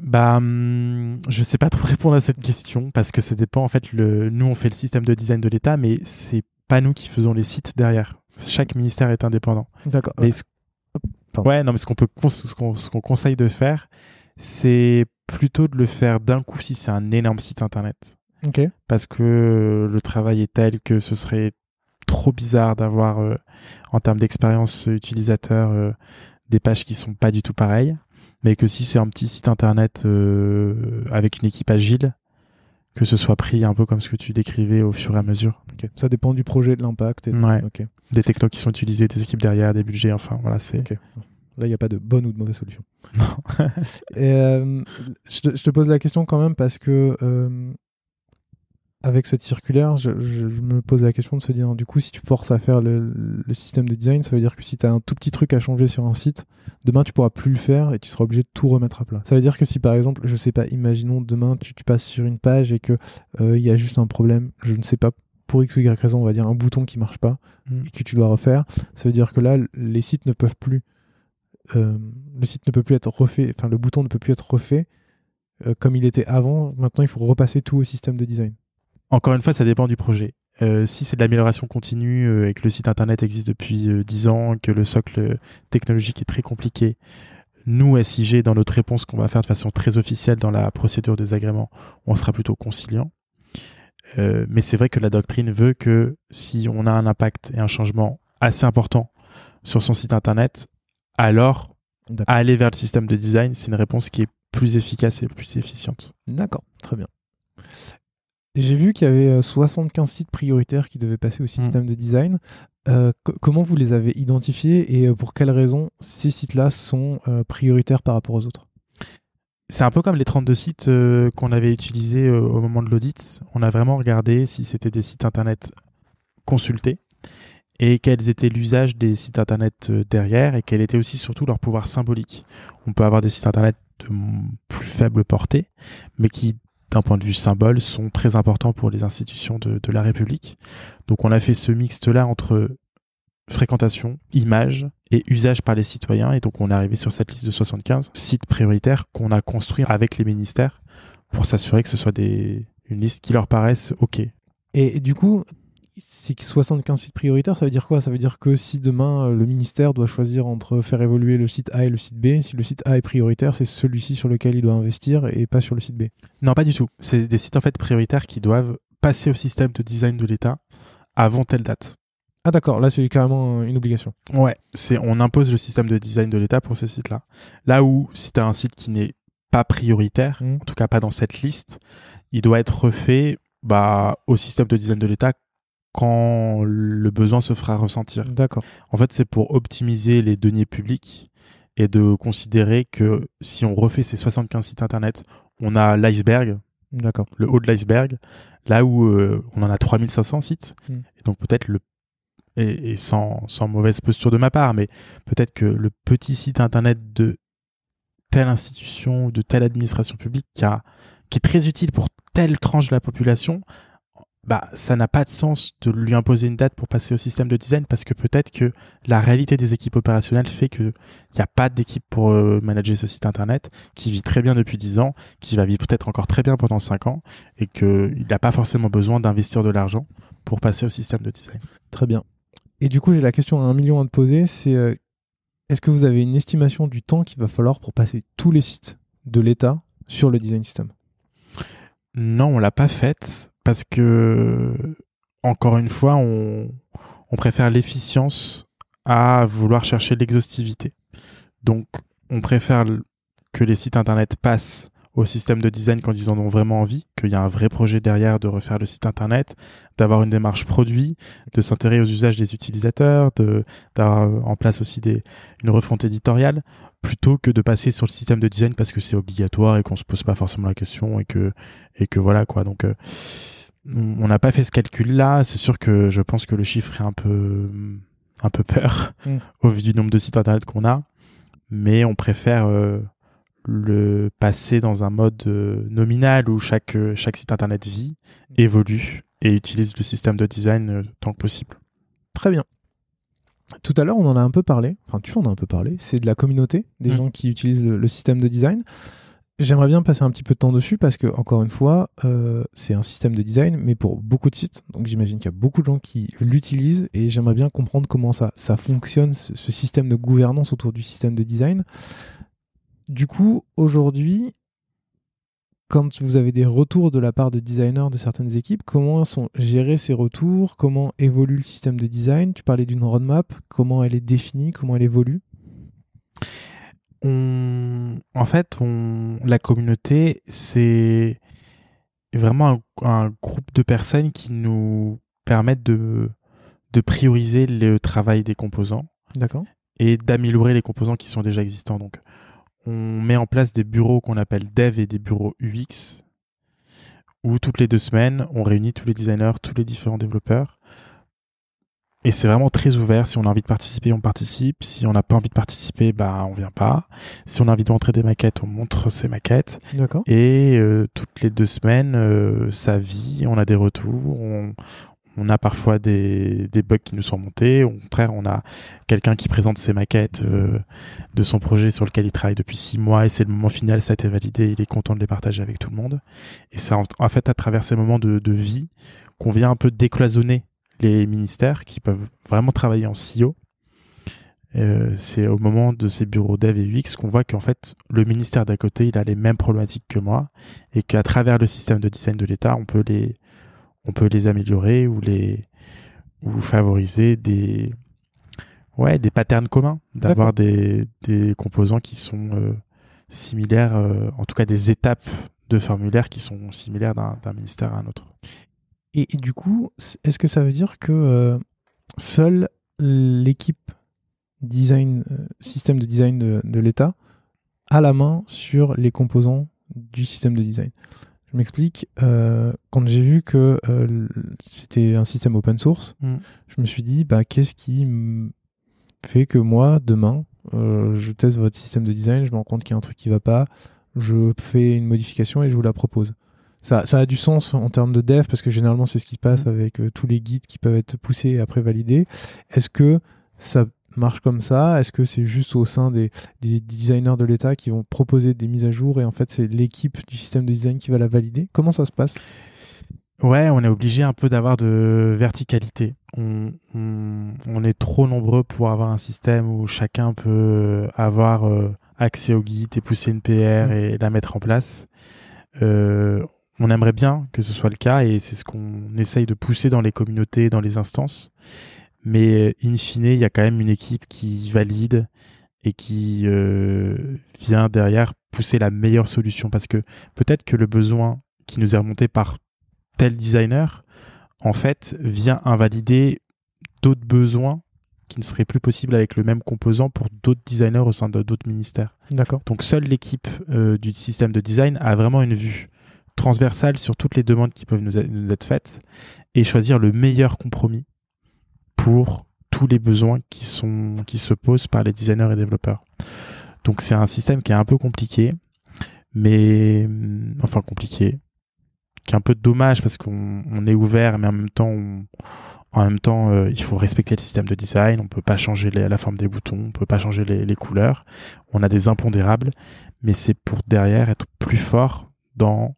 Bah, hum, je sais pas trop répondre à cette question parce que ça dépend. En fait, le, nous on fait le système de design de l'État, mais c'est pas nous qui faisons les sites derrière. Chaque ministère est indépendant. D'accord. Ouais, non, mais ce qu'on peut, ce qu'on conseille de faire, c'est plutôt de le faire d'un coup si c'est un énorme site internet. Parce que le travail est tel que ce serait trop bizarre d'avoir, euh, en termes d'expérience utilisateur, euh, des pages qui sont pas du tout pareilles. Mais que si c'est un petit site internet euh, avec une équipe agile, que ce soit pris un peu comme ce que tu décrivais au fur et à mesure. Ça dépend du projet, de l'impact. Ouais. Des technos qui sont utilisés, des équipes derrière, des budgets, enfin voilà, c'est. Là, il n'y a pas de bonne ou de mauvaise solution. et, euh, je, te, pose la question quand même parce que euh, avec cette circulaire, je, me pose la question de se dire, du coup, si tu forces à faire le, système de design, ça veut dire que si tu as un tout petit truc à changer sur un site, demain, tu pourras plus le faire et tu seras obligé de tout remettre à plat. Ça veut dire que si, par exemple, je sais pas, imaginons demain, tu, passes sur une page et que euh, il y a juste un problème, je ne sais pas pour X ou Y raison, on va dire un bouton qui marche pas mm. et que tu dois refaire, ça veut dire que là, les sites ne peuvent plus, euh, le site ne peut plus être refait, enfin, le bouton ne peut plus être refait euh, comme il était avant. Maintenant, il faut repasser tout au système de design. Encore une fois, ça dépend du projet. Euh, si c'est de l'amélioration continue et que le site internet existe depuis euh, 10 ans, que le socle technologique est très compliqué, nous, SIG, dans notre réponse qu'on va faire de façon très officielle dans la procédure des agréments, on sera plutôt conciliant. Euh, mais c'est vrai que la doctrine veut que si on a un impact et un changement assez important sur son site internet, alors aller vers le système de design, c'est une réponse qui est plus efficace et plus efficiente. D'accord, très bien. J'ai vu qu'il y avait 75 sites prioritaires qui devaient passer au Hmm. système de design. Euh, co- comment vous les avez identifiés et euh, pour quelles raisons ces sites-là sont euh, prioritaires par rapport aux autres? C'est un peu comme les 32 sites euh, qu'on avait utilisés euh, au moment de l'audit. On a vraiment regardé si c'était des sites internet consultés et quels étaient l'usage des sites internet euh, derrière et quel était aussi surtout leur pouvoir symbolique. On peut avoir des sites internet de plus faible portée, mais qui, d'un point de vue symbole, sont très importants pour les institutions de la République. Donc on a fait ce mixte-là entre fréquentation, image et usage par les citoyens. Et donc on est arrivé sur cette liste de 75 sites prioritaires qu'on a construit avec les ministères pour s'assurer que ce soit des, une liste qui leur paraisse OK. et, du coup, c'est que 75 sites prioritaires, ça veut dire quoi? Ça veut dire que si demain euh, le ministère doit choisir entre faire évoluer le site A et le site B, si le site A est prioritaire, c'est celui-ci sur lequel il doit investir et pas sur le site B? Non, pas du tout. C'est des sites en fait prioritaires qui doivent passer au système de design de l'État avant telle date. Ah d'accord, là c'est carrément une obligation. Ouais, c'est on impose le système de design de l'État pour ces sites-là. Là où si tu as un site qui n'est pas prioritaire, Mm. en tout cas pas dans cette liste, il doit être refait bah, au système de design de l'État quand le besoin se fera ressentir. D'accord. En fait, c'est pour optimiser les deniers publics et de considérer que si on refait ces 75 sites internet, on a l'iceberg, D'accord. le haut de l'iceberg, là où euh, on en a 3500 sites. Mm. Et donc peut-être le et, sans, sans mauvaise posture de ma part, mais peut-être que le petit site internet de telle institution ou de telle administration publique qui est très utile pour telle tranche de la population, bah, ça n'a pas de sens de lui imposer une date pour passer au système de design parce que peut-être que la réalité des équipes opérationnelles fait qu'il n'y a pas d'équipe pour euh, manager ce site internet qui vit très bien depuis 10 ans, qui va vivre peut-être encore très bien pendant 5 ans et qu'il n'a pas forcément besoin d'investir de l'argent pour passer au système de design. Très bien. Et du coup, j'ai la question à un million à te poser, c'est euh, est-ce que vous avez une estimation du temps qu'il va falloir pour passer tous les sites de l'État sur le design system? Non, on l'a pas faite parce que, encore une fois, on, on préfère l'efficience à vouloir chercher l'exhaustivité. Donc, on préfère que les sites internet passent au système de design quand ils en ont vraiment envie, qu'il y a un vrai projet derrière de refaire le site internet, d'avoir une démarche produit, de s'intéresser aux usages des utilisateurs, de d'avoir en place aussi des, une refonte éditoriale, plutôt que de passer sur le système de design parce que c'est obligatoire et qu'on se pose pas forcément la question et que et que voilà quoi. Donc euh, on n'a pas fait ce calcul là. C'est sûr que je pense que le chiffre est un peu un peu peur Mm. au vu du nombre de sites internet qu'on a, mais on préfère euh, le passer dans un mode euh, nominal où chaque euh, chaque site internet vit, évolue et utilise le système de design euh, tant que possible. Très bien. Tout à l'heure, on en a un peu parlé, enfin tu en as un peu parlé, c'est de la communauté, des Mm. gens qui utilisent le, le système de design. J'aimerais bien passer un petit peu de temps dessus parce que, encore une fois, euh, c'est un système de design, mais pour beaucoup de sites. Donc j'imagine qu'il y a beaucoup de gens qui l'utilisent et j'aimerais bien comprendre comment ça, ça fonctionne, ce, ce système de gouvernance autour du système de design. Du coup, aujourd'hui, quand vous avez des retours de la part de designers de certaines équipes, comment sont gérés ces retours? Comment évolue le système de design? Tu parlais d'une roadmap. Comment elle est définie? Comment elle évolue? On, en fait, on, la communauté, c'est vraiment un, un groupe de personnes qui nous permettent de, de prioriser le travail des composants D'accord. et d'améliorer les composants qui sont déjà existants. Donc, on met en place des bureaux qu'on appelle dev et des bureaux UX, où toutes les deux semaines, on réunit tous les designers, tous les différents développeurs. Et c'est vraiment très ouvert. Si on a envie de participer, on participe. Si on n'a pas envie de participer, bah, on vient pas. Si on a envie de montrer des maquettes, on montre ses maquettes. D'accord. Et euh, toutes les deux semaines, euh, ça vit, on a des retours, on, on a parfois des, bugs qui nous sont montés. Au contraire, on a quelqu'un qui présente ses maquettes euh, de son projet sur lequel il travaille depuis six mois et c'est le moment final, ça a été validé, il est content de les partager avec tout le monde. Et c'est en, fait à travers ces moments de, vie qu'on vient un peu décloisonner les ministères qui peuvent vraiment travailler en silo. Euh, c'est au moment de ces bureaux dev et UX qu'on voit qu'en fait le ministère d'à côté il a les mêmes problématiques que moi et qu'à travers le système de design de l'État on peut les on peut les améliorer ou les ou favoriser des ouais des patterns communs d'avoir des, des composants qui sont euh, similaires euh, en tout cas des étapes de formulaire qui sont similaires d'un d'un ministère à un autre. Et, du coup, est-ce que ça veut dire que seule l'équipe design, système de design de, l'État a la main sur les composants du système de design? Je m'explique. quand j'ai vu que c'était un système open source, mm. je me suis dit, bah, qu'est-ce qui fait que moi, demain, je teste votre système de design, je me rends compte qu'il y a un truc qui va pas, je fais une modification et je vous la propose. Ça, ça a du sens en termes de dev parce que généralement c'est ce qui se passe mm. avec euh, tous les guides qui peuvent être poussés et après validés. Est-ce que ça marche comme ça? Est-ce que c'est juste au sein des, des designers de l'État qui vont proposer des mises à jour et en fait c'est l'équipe du système de design qui va la valider? Comment ça se passe? Ouais, on est obligé un peu d'avoir de verticalité. On, on, est trop nombreux pour avoir un système où chacun peut avoir euh, accès au guide et pousser une PR mm. et la mettre en place. Euh, on aimerait bien que ce soit le cas et c'est ce qu'on essaye de pousser dans les communautés, dans les instances. Mais in fine, il y a quand même une équipe qui valide et qui euh, vient derrière pousser la meilleure solution parce que peut-être que le besoin qui nous est remonté par tel designer, en fait, vient invalider d'autres besoins qui ne seraient plus possibles avec le même composant pour d'autres designers au sein d'autres ministères. D'accord. Donc seule l'équipe euh, du système de design a vraiment une vue transversale sur toutes les demandes qui peuvent nous, être faites et choisir le meilleur compromis pour tous les besoins qui, sont, qui se posent par les designers et développeurs. Donc c'est un système qui est un peu compliqué, mais enfin compliqué, qui est un peu dommage parce qu'on est ouvert, mais en même temps, en même temps, euh, il faut respecter le système de design. On peut pas changer la forme des boutons, on peut pas changer les, couleurs. On a des impondérables, mais c'est pour derrière être plus fort dans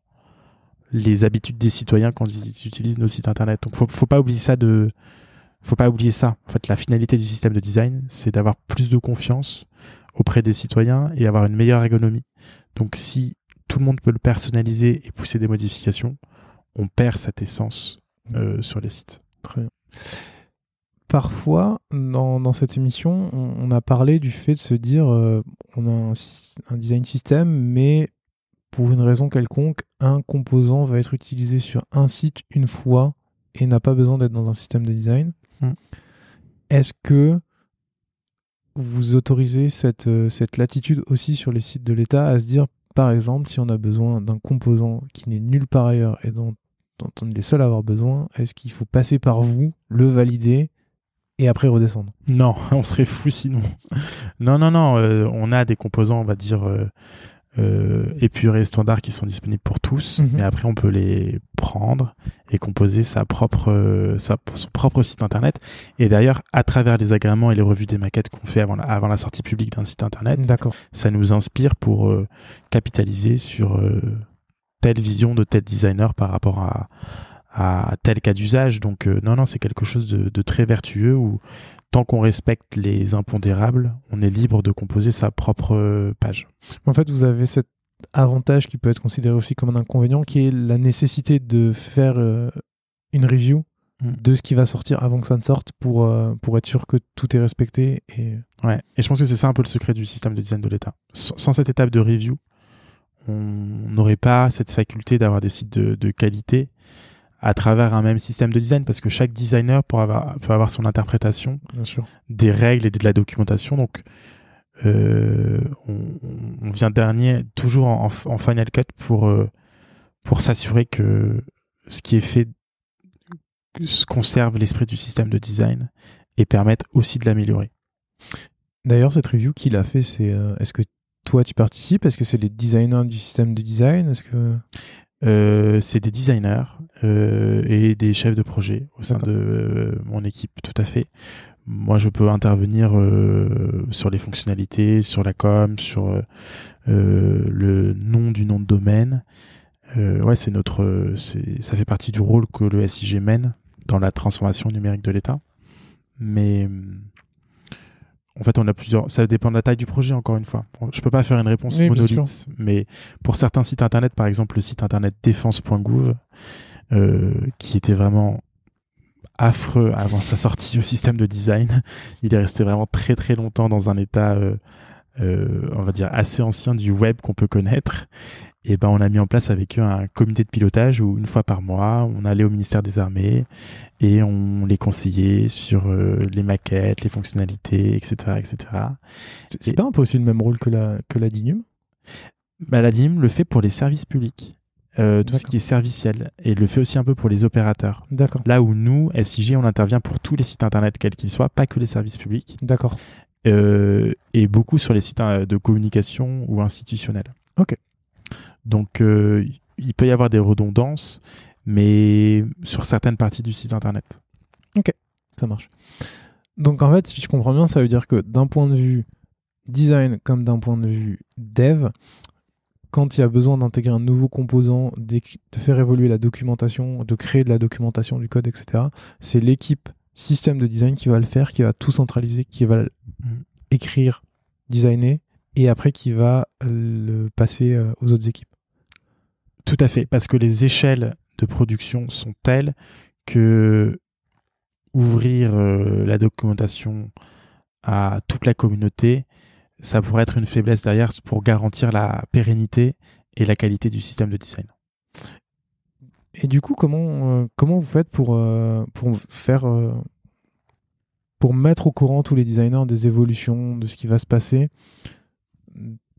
les habitudes des citoyens quand ils utilisent nos sites internet. Donc, faut, faut pas oublier ça de, faut pas oublier ça. En fait, la finalité du système de design, c'est d'avoir plus de confiance auprès des citoyens et avoir une meilleure ergonomie. Donc, si tout le monde peut le personnaliser et pousser des modifications, on perd cette essence euh, sur les sites. Très bien. Parfois, dans, cette émission, on, a parlé du fait de se dire euh, on a un, design système, mais pour une raison quelconque, un composant va être utilisé sur un site une fois et n'a pas besoin d'être dans un système de design. Hmm. Est-ce que vous autorisez cette, euh, cette latitude aussi sur les sites de l'État à se dire par exemple, si on a besoin d'un composant qui n'est nulle part ailleurs et dont, on est les seuls à avoir besoin, est-ce qu'il faut passer par vous, le valider et après redescendre? Non, on serait fou sinon. non, non, non, euh, on a des composants, on va dire, euh, épurés standards qui sont disponibles pour tous, mais mhm. après on peut les prendre et composer sa propre, euh, sa, son propre site internet. Et d'ailleurs, à travers les agréments et les revues des maquettes qu'on fait avant la, avant la sortie publique d'un site internet, ça nous inspire pour euh, capitaliser sur euh, telle vision de tel designer par rapport à, à tel cas d'usage. Donc non, non, c'est quelque chose de, de, très vertueux où tant qu'on respecte les impondérables, on est libre de composer sa propre page. En fait, vous avez cet avantage qui peut être considéré aussi comme un inconvénient, qui est la nécessité de faire euh, une review mm. de ce qui va sortir avant que ça ne sorte pour, euh, pour être sûr que tout est respecté. Et... Ouais, et je pense que c'est ça un peu le secret du système de design de l'État. Sans cette étape de review, on n'aurait pas cette faculté d'avoir des sites de, de qualité à travers un même système de design parce que chaque designer peut avoir, peut avoir son interprétation des règles et de la documentation. Donc, euh, on, vient dernier, toujours en, Final Cut pour, euh, pour s'assurer que ce qui est fait conserve l'esprit du système de design et permette aussi de l'améliorer. D'ailleurs, cette review qu'il a fait, c'est euh, est-ce que toi tu participes? Est-ce que c'est les designers du système de design? Est-ce que euh, c'est des designers euh, et des chefs de projet au sein de euh, mon équipe, tout à fait. Moi, je peux intervenir sur les fonctionnalités, sur la com, sur le nom du nom de domaine. ouais, c'est notre, ça fait partie du rôle que le SIG mène dans la transformation numérique de l'État. Mais en fait, on a plusieurs. Ça dépend de la taille du projet, encore une fois. Je peux pas faire une réponse monolithe, mais pour certains sites internet, par exemple le site internet défense.gouv, euh, qui était vraiment affreux avant sa sortie au système de design, il est resté vraiment très très longtemps dans un état, euh, euh, on va dire, assez ancien du web qu'on peut connaître. Et ben on a mis en place avec eux un comité de pilotage où une fois par mois, on allait au ministère des Armées et on les conseillait sur euh, les maquettes, les fonctionnalités, etc., etc. C'est pas un peu aussi le même rôle que la que la DINUM bah, La DINUM le fait pour les services publics. Euh, tout ce qui est serviciel et le fait aussi un peu pour les opérateurs. D'accord. Là où nous, SIG, on intervient pour tous les sites internet quels qu'ils soient, pas que les services publics. D'accord. Euh, et beaucoup sur les sites de communication ou institutionnels. Ok. Donc, euh, il peut y avoir des redondances, mais sur certaines parties du site internet. Ok, ça marche. Donc, en fait, si je comprends bien, ça veut dire que d'un point de vue design comme d'un point de vue dev, quand il y a besoin d'intégrer un nouveau composant, de faire évoluer la documentation, de créer de la documentation du code, etc., c'est l'équipe système de design qui va le faire, qui va tout centraliser, qui va mm. écrire, designer, et après qui va le passer euh, aux autres équipes. Tout à fait, parce que les échelles de production sont telles que ouvrir euh, la documentation à toute la communauté, ça pourrait être une faiblesse derrière pour garantir la pérennité et la qualité du système de design. Et du coup, comment, euh, comment vous faites pour, pour faire pour mettre au courant tous les designers des évolutions, de ce qui va se passer?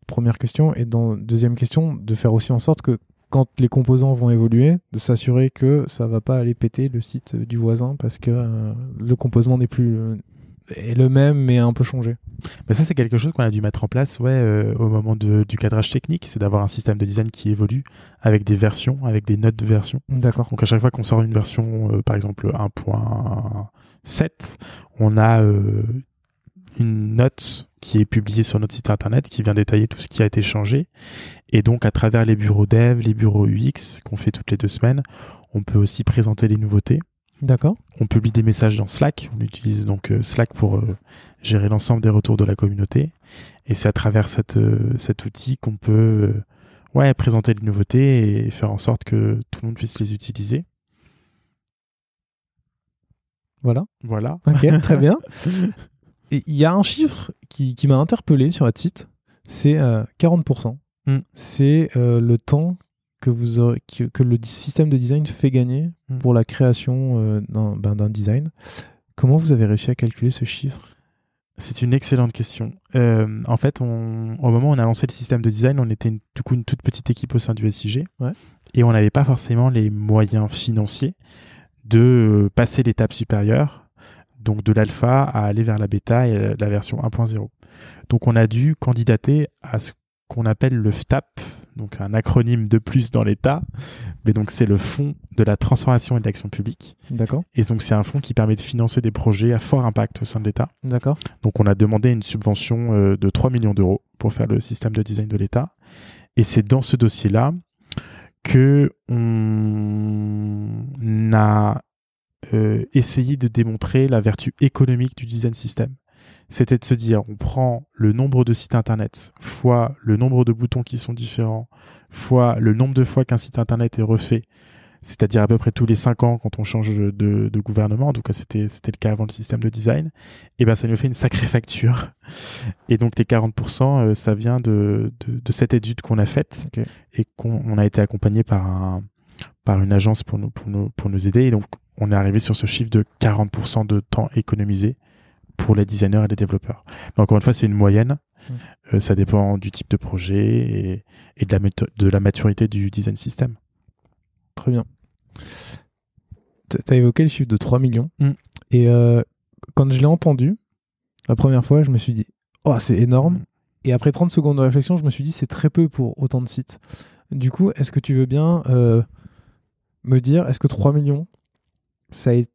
Première question. Et dans deuxième question, de faire aussi en sorte que quand les composants vont évoluer, de s'assurer que ça va pas aller péter le site du voisin parce que euh, le composement n'est plus euh, est le même mais un peu changé. Mais ça c'est quelque chose qu'on a dû mettre en place ouais, euh, au moment du cadrage technique, c'est d'avoir un système de design qui évolue avec des versions, avec des notes de version. D'accord. Donc à chaque fois qu'on sort une version, par exemple 1.7, on a une note qui est publiée sur notre site internet qui vient détailler tout ce qui a été changé. Et donc, à travers les bureaux dev, les bureaux UX qu'on fait toutes les deux semaines, on peut aussi présenter les nouveautés. D'accord. On publie des messages dans Slack. On utilise donc euh, Slack pour euh, gérer l'ensemble des retours de la communauté. Et c'est à travers cette, euh, cet outil qu'on peut ouais, présenter les nouveautés et faire en sorte que tout le monde puisse les utiliser. Voilà. Voilà. Ok, très bien. il y a un chiffre qui, m'a interpellé sur votre site, c'est 40%. Euh, mm. C'est euh, le temps que, vous que, le système de design fait gagner mm. pour la création euh, ben, d'un design. Comment vous avez réussi à calculer ce chiffre? C'est une excellente question. en fait, au moment où on a lancé le système de design, on était une, coup une toute petite équipe au sein du SIG et on n'avait pas forcément les moyens financiers de passer l'étape supérieure donc de l'alpha à aller vers la bêta et la version 1.0. Donc on a dû candidater à ce qu'on appelle le FTAP, donc un acronyme de plus dans l'État, mais donc c'est le fonds de la transformation et de l'action publique. D'accord. Et donc c'est un fonds qui permet de financer des projets à fort impact au sein de l'État. D'accord. Donc on a demandé une subvention euh, de 3 millions d'euros pour faire le système de design de l'État. Et c'est dans ce dossier-là que on a euh, essayer de démontrer la vertu économique du design system. C'était de se dire, on prend le nombre de sites internet fois le nombre de boutons qui sont différents, fois le nombre de fois qu'un site internet est refait, c'est-à-dire à peu près tous les 5 ans quand on change de, gouvernement, en tout cas c'était c'était le cas avant le système de design, et ben ça nous fait une sacrée facture. Et donc les 40%, euh, ça vient de, de, cette étude qu'on a faite et qu'on a été accompagné par un par une agence pour nous pour nous pour nous aider. Et donc on est arrivé sur ce chiffre de 40% de temps économisé pour les designers et les développeurs. Mais encore une fois, c'est une moyenne. Mmh. Euh, ça dépend du type de projet et, de, la de la maturité du design system. Très bien. Tu as évoqué le chiffre de 3 millions. Mmh. Et euh, quand je l'ai entendu, la première fois, je me suis dit, oh, c'est énorme. Mmh. Et après 30 secondes de réflexion, je me suis dit, c'est très peu pour autant de sites. Du coup, est-ce que tu veux bien euh, me dire, est-ce que 3 millions, c'est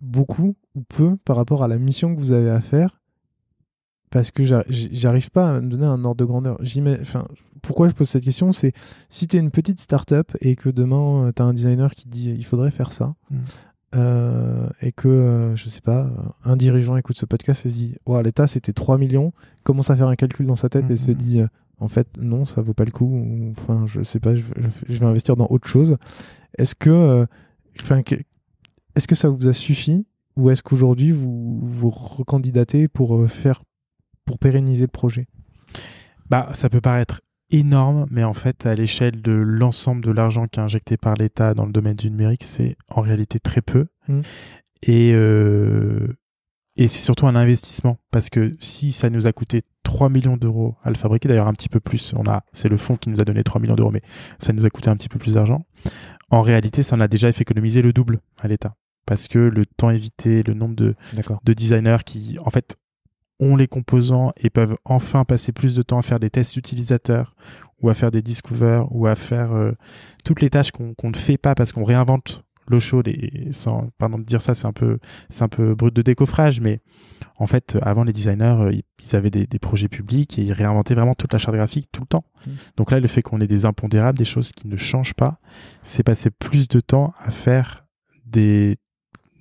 beaucoup ou peu par rapport à la mission que vous avez à faire? Parce que j'arrive pas à me donner un ordre de grandeur. Enfin, pourquoi je pose cette question C'est si tu es une petite start-up et que demain tu as un designer qui dit il faudrait faire ça, mm. euh, et que, euh, je sais pas, un dirigeant écoute ce podcast et se dit l'État c'était 3 millions, commence à faire un calcul dans sa tête et se mm-hmm. dit en fait non, ça vaut pas le coup, enfin, je sais pas, je, vais investir dans autre chose. Est-ce que. Euh, est-ce que ça vous a suffi ou est-ce qu'aujourd'hui vous vous recandidatez pour euh, faire pour pérenniser le projet? Bah, ça peut paraître énorme, mais en fait, à l'échelle de l'ensemble de l'argent qui est injecté par l'État dans le domaine du numérique, c'est en réalité très peu. Mm. Et, euh, et c'est surtout un investissement, parce que si ça nous a coûté 3 millions d'euros à le fabriquer, d'ailleurs un petit peu plus, on a, c'est le fonds qui nous a donné 3 millions d'euros, mais ça nous a coûté un petit peu plus d'argent. En réalité, ça en a déjà fait économiser le double à l'État. Parce que le temps évité, le nombre de, designers qui, en fait, ont les composants et peuvent enfin passer plus de temps à faire des tests utilisateurs ou à faire des discovers ou à faire euh, toutes les tâches qu'on ne fait pas parce qu'on réinvente l'eau chaude et sans pardon de dire ça c'est un peu c'est un peu brut de décoffrage mais en fait avant les designers euh, ils, ils avaient des, des projets publics et ils réinventaient vraiment toute la charte graphique tout le temps Mm. donc là le fait qu'on ait des impondérables des choses qui ne changent pas c'est passer plus de temps à faire des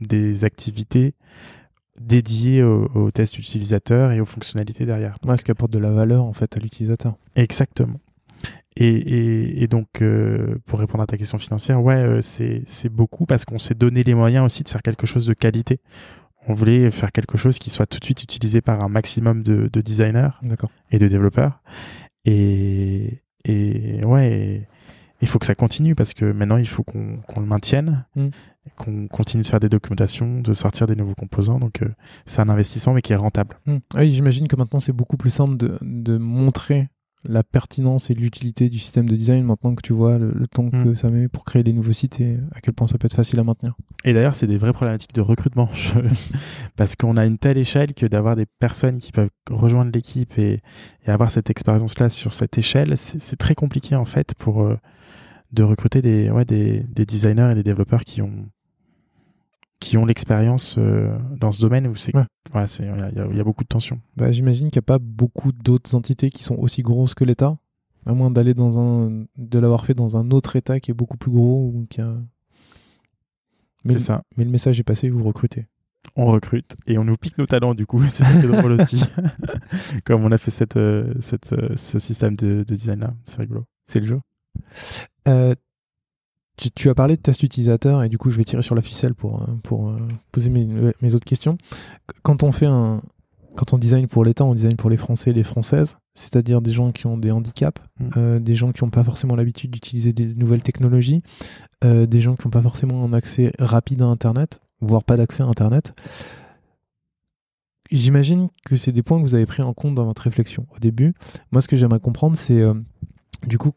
des activités dédiées aux, aux tests utilisateurs et aux fonctionnalités derrière Ouais, ce qui apporte de la valeur en fait à l'utilisateur. Exactement. Et, et, et donc, euh, pour répondre à ta question financière, ouais, euh, c'est c'est beaucoup parce qu'on s'est donné les moyens aussi de faire quelque chose de qualité. On voulait faire quelque chose qui soit tout de suite utilisé par un maximum de, de designers et de développeurs. Et, et ouais, il faut que ça continue parce que maintenant, il faut qu'on qu'on le maintienne, Mm. Qu'on continue de faire des documentations, de sortir des nouveaux composants. Donc, euh, c'est un investissement, mais qui est rentable. Hmm. Oui, j'imagine que maintenant c'est beaucoup plus simple de, de montrer la pertinence et l'utilité du système de design maintenant que tu vois le, le temps Hmm. que ça met pour créer des nouveaux sites et à quel point ça peut être facile à maintenir. Et d'ailleurs, c'est des vraies problématiques de recrutement. Je- Parce qu'on a une telle échelle que d'avoir des personnes qui peuvent rejoindre l'équipe et, et avoir cette expérience-là sur cette échelle, c'est c'est très compliqué en fait pour euh, de recruter des, ouais, des, des designers et des développeurs qui ont qui ont l'expérience euh, dans ce domaine où c'est Ouais. ouais, c'est- il y, a- y y beaucoup de tensions. Bah, j'imagine qu'il n'y a pas beaucoup d'autres entités qui sont aussi grosses que l'État, à moins d'aller dans un, de l'avoir fait dans un autre État qui est beaucoup plus gros ou qui a. Mais, C'est le- ça. mais le message est passé, vous recrutez. On recrute et on nous pique nos talents du coup. C'est drôle aussi. Comme on a fait cette, euh, cette, euh, ce système de, de design là. C'est rigolo. C'est le jeu. Euh, tu, tu as parlé de test utilisateur et du coup je vais tirer sur la ficelle pour, euh, pour euh, poser mes, mes autres questions. Qu- Quand on fait un, quand on design pour l'État, on design pour les Français et les Françaises, c'est-à-dire des gens qui ont des handicaps, Mm. euh, des gens qui n'ont pas forcément l'habitude d'utiliser des nouvelles technologies, des gens qui n'ont pas forcément un accès rapide à Internet, voire pas d'accès à Internet. J'imagine que c'est des points que vous avez pris en compte dans votre réflexion. Au début, moi ce que j'aimerais comprendre, c'est euh, du coup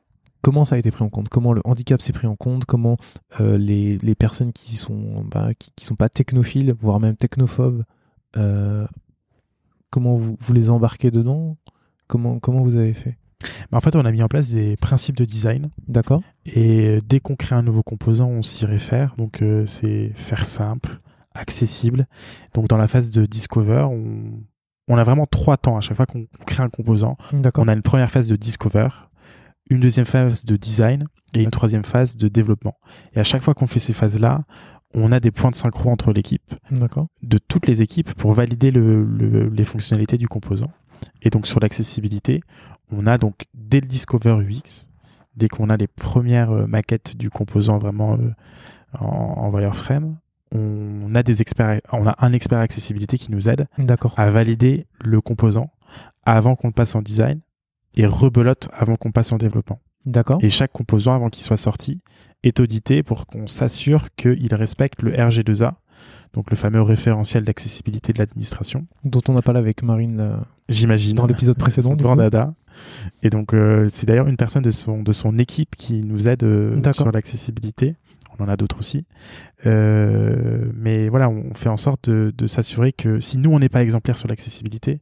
comment ça a été pris en compte, comment le handicap s'est pris en compte, comment euh, les, les personnes qui sont bah, qui, qui sont pas technophiles, voire même technophobes, euh, comment vous, vous les embarquez dedans, comment comment vous avez fait, Mais en fait, on a mis en place des principes de design d'accord Et euh, dès qu'on crée un nouveau composant, on s'y réfère. Donc euh, c'est faire simple, accessible. Donc dans la phase de discover, on, on a vraiment trois temps à chaque fois qu'on crée un composant. D'accord. On a une première phase de discover, une deuxième phase de design et une troisième phase de développement. Et à chaque fois qu'on fait ces phases-là, on a des points de synchro entre l'équipe, de toutes les équipes, pour valider le- le- les fonctionnalités du composant. Et donc sur l'accessibilité, on a donc dès le Discover UX, dès qu'on a les premières euh, maquettes du composant vraiment euh, en, en wireframe, on a des experts, on a un expert accessibilité qui nous aide à valider le composant avant qu'on le passe en design et rebelote avant qu'on passe en développement. D'accord. Et chaque composant avant qu'il soit sorti est audité pour qu'on s'assure qu'il respecte le RG2A, donc le fameux référentiel d'accessibilité de l'administration. Dont on a parlé avec Marine là, J'imagine. dans l'épisode précédent. Du grand coup. dada. Et donc, euh, c'est d'ailleurs une personne de son, de son équipe qui nous aide euh, sur l'accessibilité. On en a d'autres aussi. Euh, mais voilà, on fait en sorte de, de s'assurer que si nous, on n'est pas exemplaire sur l'accessibilité,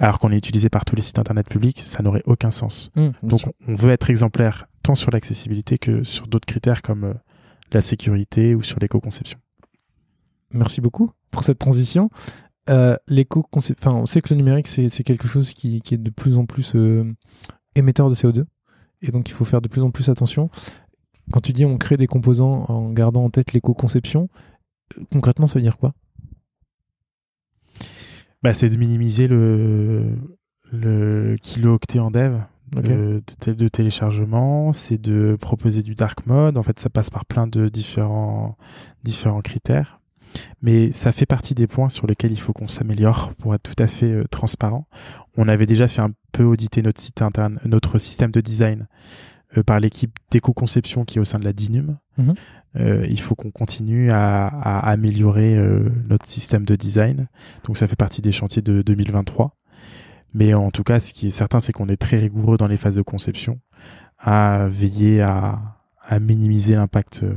alors qu'on est utilisé par tous les sites internet publics, ça n'aurait aucun sens. Bien Donc, sûr. on veut être exemplaire tant sur l'accessibilité que sur d'autres critères comme euh, la sécurité ou sur l'éco-conception. Merci beaucoup pour cette transition. Euh, l'éco enfin, on sait que le numérique, c'est quelque chose qui, qui est de plus en plus euh, émetteur de CO2. Et donc, il faut faire de plus en plus attention. Quand tu dis on crée des composants en gardant en tête l'éco-conception, concrètement, ça veut dire quoi? Bah, c'est de minimiser le, le kilo-octet en dev euh, de, té- de téléchargement, c'est de proposer du dark mode. En fait, ça passe par plein de différents, différents critères. Mais ça fait partie des points sur lesquels il faut qu'on s'améliore pour être tout à fait euh, transparent. On avait déjà fait un peu auditer notre site interne, notre système de design par l'équipe d'éco-conception qui est au sein de la DINUM. Mhm. Euh, il faut qu'on continue à, à améliorer euh, notre système de design. Donc ça fait partie des chantiers de 2023. Mais en tout cas, ce qui est certain, c'est qu'on est très rigoureux dans les phases de conception, à veiller à, à minimiser l'impact euh,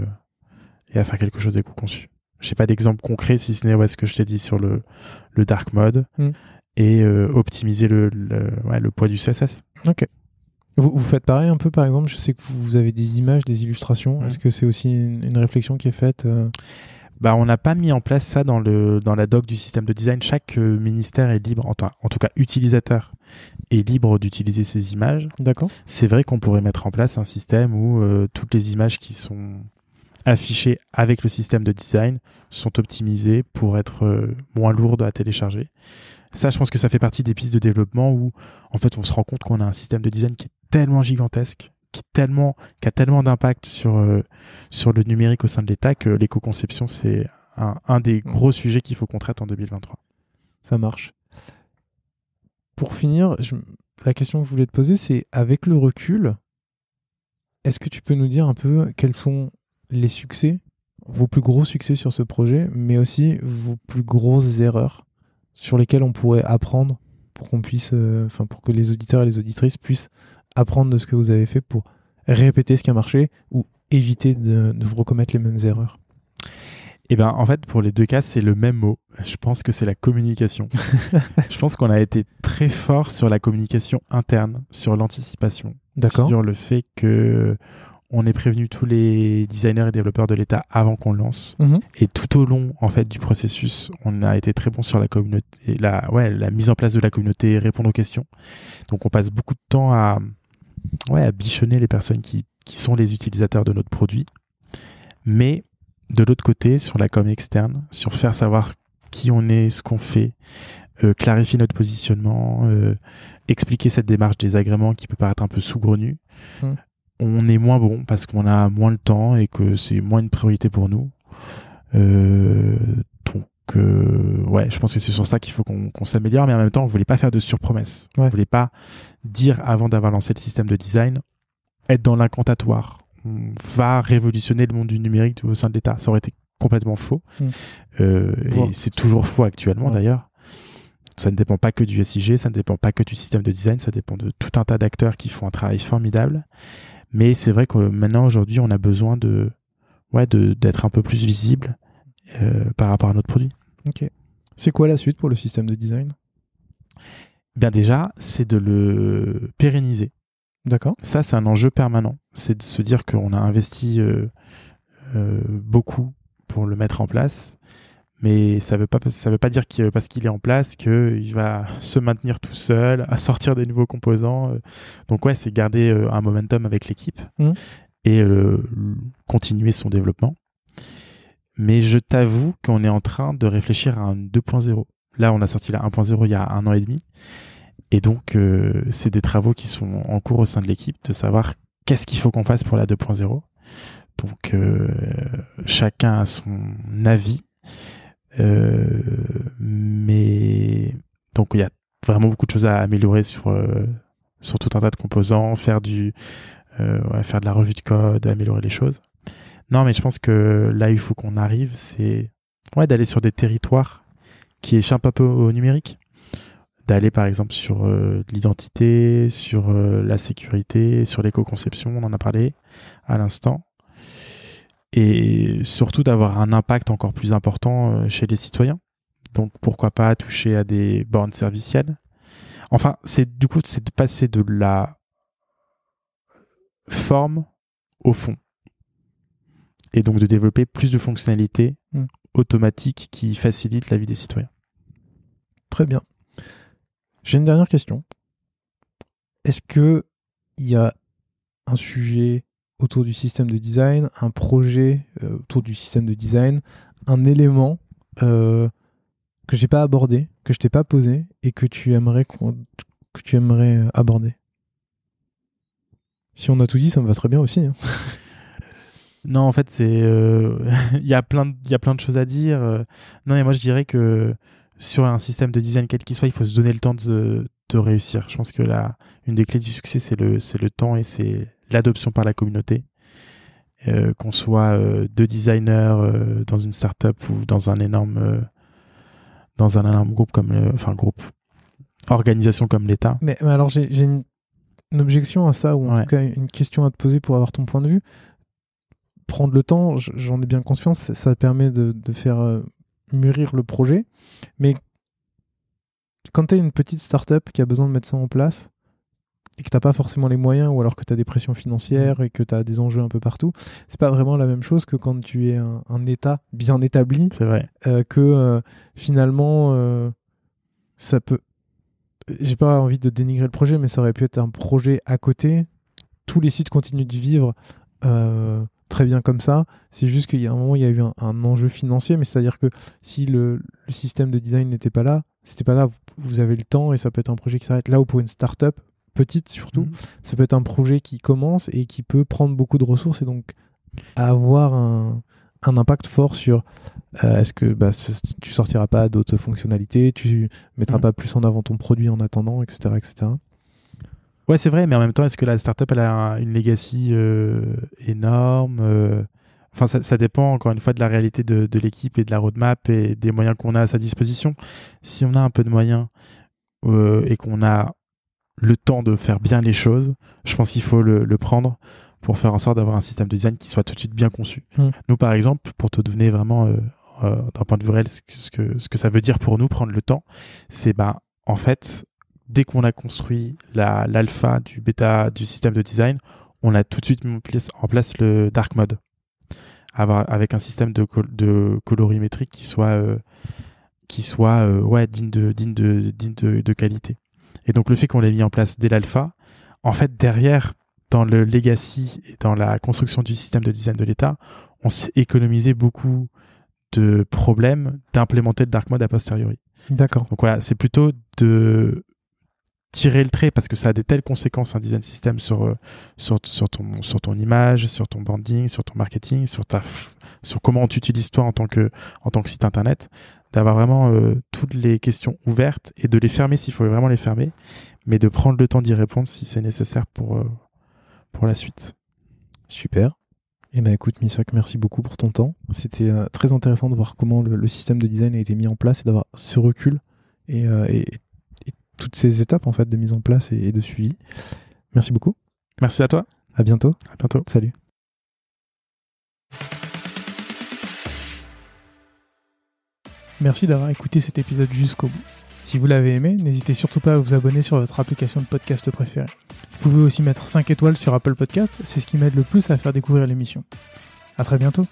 et à faire quelque chose d'éco-conçu. Je n'ai pas d'exemple concret, si ce n'est ouais, ce que je t'ai dit sur le, le dark mode Mm. et euh, optimiser le, le, ouais, le poids du CSS. Vous, vous faites pareil un peu, par exemple, je sais que vous avez des images, des illustrations. Est-ce que c'est aussi une, une réflexion qui est faite euh, Bah, on n'a pas mis en place ça dans, le, dans la doc du système de design. Chaque euh, ministère est libre, en, tout- en tout cas utilisateur, est libre d'utiliser ces images. D'accord C'est vrai qu'on pourrait mettre en place un système où euh, toutes les images qui sont affichées avec le système de design sont optimisées pour être euh, moins lourdes à télécharger. Ça, je pense que ça fait partie des pistes de développement où, en fait, on se rend compte qu'on a un système de design qui est tellement gigantesque, qui, tellement, qui a tellement d'impact sur, euh, sur le numérique au sein de l'État que l'éco-conception, c'est un, un des gros sujets qu'il faut qu'on traite en 2023. Ça marche. Pour finir, je- la question que je voulais te poser, c'est avec le recul, est-ce que tu peux nous dire un peu quels sont les succès, vos plus gros succès sur ce projet, mais aussi vos plus grosses erreurs sur lesquelles on pourrait apprendre pour qu'on puisse, euh, enfin pour que les auditeurs et les auditrices puissent apprendre de ce que vous avez fait pour répéter ce qui a marché ou éviter de, de vous recommettre les mêmes erreurs. Eh ben, en fait, pour les deux cas, c'est le même mot. Je pense que c'est la communication. je pense qu'on a été très fort sur la communication interne, sur l'anticipation, D'accord sur le fait que on ait prévenu tous les designers et développeurs de l'État avant qu'on lance. Mhm. Et tout au long, en fait, du processus, on a été très bon sur la communauté, la, ouais, la mise en place de la communauté, répondre aux questions. Donc, on passe beaucoup de temps à, ouais, à bichonner les personnes qui, qui sont les utilisateurs de notre produit. Mais de l'autre côté, sur la com externe, sur faire savoir qui on est, ce qu'on fait, euh, clarifier notre positionnement, euh, expliquer cette démarche des agréments qui peut paraître un peu sous-grenue, Mm. on est moins bon parce qu'on a moins le temps et que c'est moins une priorité pour nous. Euh, donc, euh, ouais, je pense que c'est sur ça qu'il faut qu'on s'améliore, mais en même temps, on voulait pas faire de surpromesses. Ouais. On voulait pas dire avant d'avoir lancé le système de design, être dans l'incantatoire. On va révolutionner le monde du numérique au sein de l'État. Ça aurait été complètement faux. Mm. Euh, Bon. et c'est toujours faux actuellement Ouais. d'ailleurs. Ça ne dépend pas que du SIG, ça ne dépend pas que du système de design, ça dépend de tout un tas d'acteurs qui font un travail formidable. Mais c'est vrai que maintenant, aujourd'hui, on a besoin de, ouais, de, d'être un peu plus visible euh, par rapport à notre produit. Ok. C'est quoi la suite pour le système de design? Bien déjà, c'est de le pérenniser. D'accord. Ça, c'est un enjeu permanent. C'est de se dire qu'on a investi euh, euh, beaucoup pour le mettre en place. Mais ça veut pas, ça veut pas dire que parce qu'il est en place qu'il va se maintenir tout seul, à sortir des nouveaux composants. Donc ouais, c'est garder un momentum avec l'équipe Mhm. et euh, continuer son développement. Mais je t'avoue qu'on est en train de réfléchir à un 2.0. Là, on a sorti la 1.0 il y a un an et demi. Et donc, euh, c'est des travaux qui sont en cours au sein de l'équipe de savoir qu'est-ce qu'il faut qu'on fasse pour la 2.0. Donc, euh, chacun a son avis. Euh, mais donc, il y a vraiment beaucoup de choses à améliorer sur, sur tout un tas de composants, faire, du, faire de la revue de code, améliorer les choses. Non, mais je pense que là, il faut qu'on arrive, c'est ouais, d'aller sur des territoires qui échappent un peu au numérique d'aller par exemple sur euh, l'identité, sur euh, la sécurité, sur l'éco-conception, on en a parlé à l'instant, et surtout d'avoir un impact encore plus important euh, chez les citoyens. Donc pourquoi pas toucher à des bornes servicielles. Enfin, c'est du coup c'est de passer de la forme au fond, et donc de développer plus de fonctionnalités Mm. automatiques qui facilitent la vie des citoyens. Très bien. J'ai une dernière question. Est-ce que il y a un sujet autour du système de design, un projet euh, autour du système de design, un élément euh, que j'ai pas abordé, que je t'ai pas posé et que tu aimerais que tu aimerais euh, aborder? Si on a tout dit, ça me va très bien aussi. hein. Non, en fait, c'est euh, il y a plein de, il y a plein de choses à dire. euh. Non, et moi je dirais que sur un système de design quel qu'il soit, il faut se donner le temps de, de réussir. Je pense que là, une des clés du succès, c'est le c'est le temps et c'est l'adoption par la communauté. Euh, qu'on soit euh, deux designers euh, dans une startup ou dans un énorme dans un énorme groupe comme le- enfin groupe organisation comme l'État. Mais, mais alors, j'ai j'ai une, une objection à ça, ou en Ouais. tout cas une question à te poser pour avoir ton point de vue. Prendre le temps, j'en ai bien conscience, ça- permet de, de faire euh, mûrir le projet. Mais quand tu es une petite startup qui a besoin de mettre ça en place, et que t'as pas forcément les moyens, ou alors que tu as des pressions financières et que tu as des enjeux un peu partout, c'est pas vraiment la même chose que quand tu es un, un État bien établi C'est vrai. euh, que euh, finalement euh, ça peut j'ai pas envie de dénigrer le projet mais ça aurait pu être un projet à côté tous les sites continuent de vivre très bien comme ça c'est juste qu'il y a un moment il y a eu un, un enjeu financier mais c'est à dire que si le, le système de design n'était pas là c'était pas là vous, vous avez le temps et ça peut être un projet qui s'arrête là ou pour une start-up petite surtout Mhm. ça peut être un projet qui commence et qui peut prendre beaucoup de ressources et donc avoir un, un impact fort sur euh, est-ce que bah, tu sortiras pas d'autres fonctionnalités, tu mettras Mhm. pas plus en avant ton produit en attendant, etc. etc. Ouais, c'est vrai, mais en même temps, est-ce que la startup elle a un- une legacy euh, énorme euh, Enfin, ça, ça dépend encore une fois de la réalité de, de l'équipe et de la roadmap et des moyens qu'on a à sa disposition. Si on a un peu de moyens euh, et qu'on a le temps de faire bien les choses, je pense qu'il faut le, le prendre pour faire en sorte d'avoir un système de design qui soit tout de suite bien conçu. Mm. Nous, par exemple, pour te donner vraiment d'un point de vue réel ce que, ce que, ça veut dire pour nous prendre le temps, c'est ben en fait dès qu'on a construit la- l'alpha du bêta du système de design, on a tout de suite mis en place, le dark mode avec un système de, col- de colorimétrie qui soit euh, qui soit euh, ouais digne de digne de digne de, de qualité. Et donc le fait qu'on l'ait mis en place dès l'alpha, en fait derrière dans le legacy et dans la construction du système de design de l'État, on s'est économisé beaucoup de problèmes d'implémenter le dark mode a posteriori. D'accord. Donc voilà, c'est plutôt de tirer le trait parce que ça a des telles conséquences un design system sur euh, sur, sur ton sur ton image, sur ton branding, sur ton marketing, sur ta sur comment tu utilises toi en tant que en tant que site internet, d'avoir vraiment euh, toutes les questions ouvertes et de les fermer s'il faut vraiment les fermer, mais de prendre le temps d'y répondre si c'est nécessaire pour euh, pour la suite. Super. Eh ben écoute Misak, merci beaucoup pour ton temps. C'était très intéressant de voir comment le, système de design a été mis en place et d'avoir ce recul et toutes ces étapes en fait de mise en place et, et de suivi. Merci beaucoup. Merci à toi. À bientôt. À bientôt. Salut. Merci d'avoir écouté cet épisode jusqu'au bout. Si vous l'avez aimé, n'hésitez surtout pas à vous abonner sur votre application de podcast préférée. Vous pouvez aussi mettre 5 étoiles sur Apple Podcast, c'est ce qui m'aide le plus à faire découvrir l'émission. À très bientôt.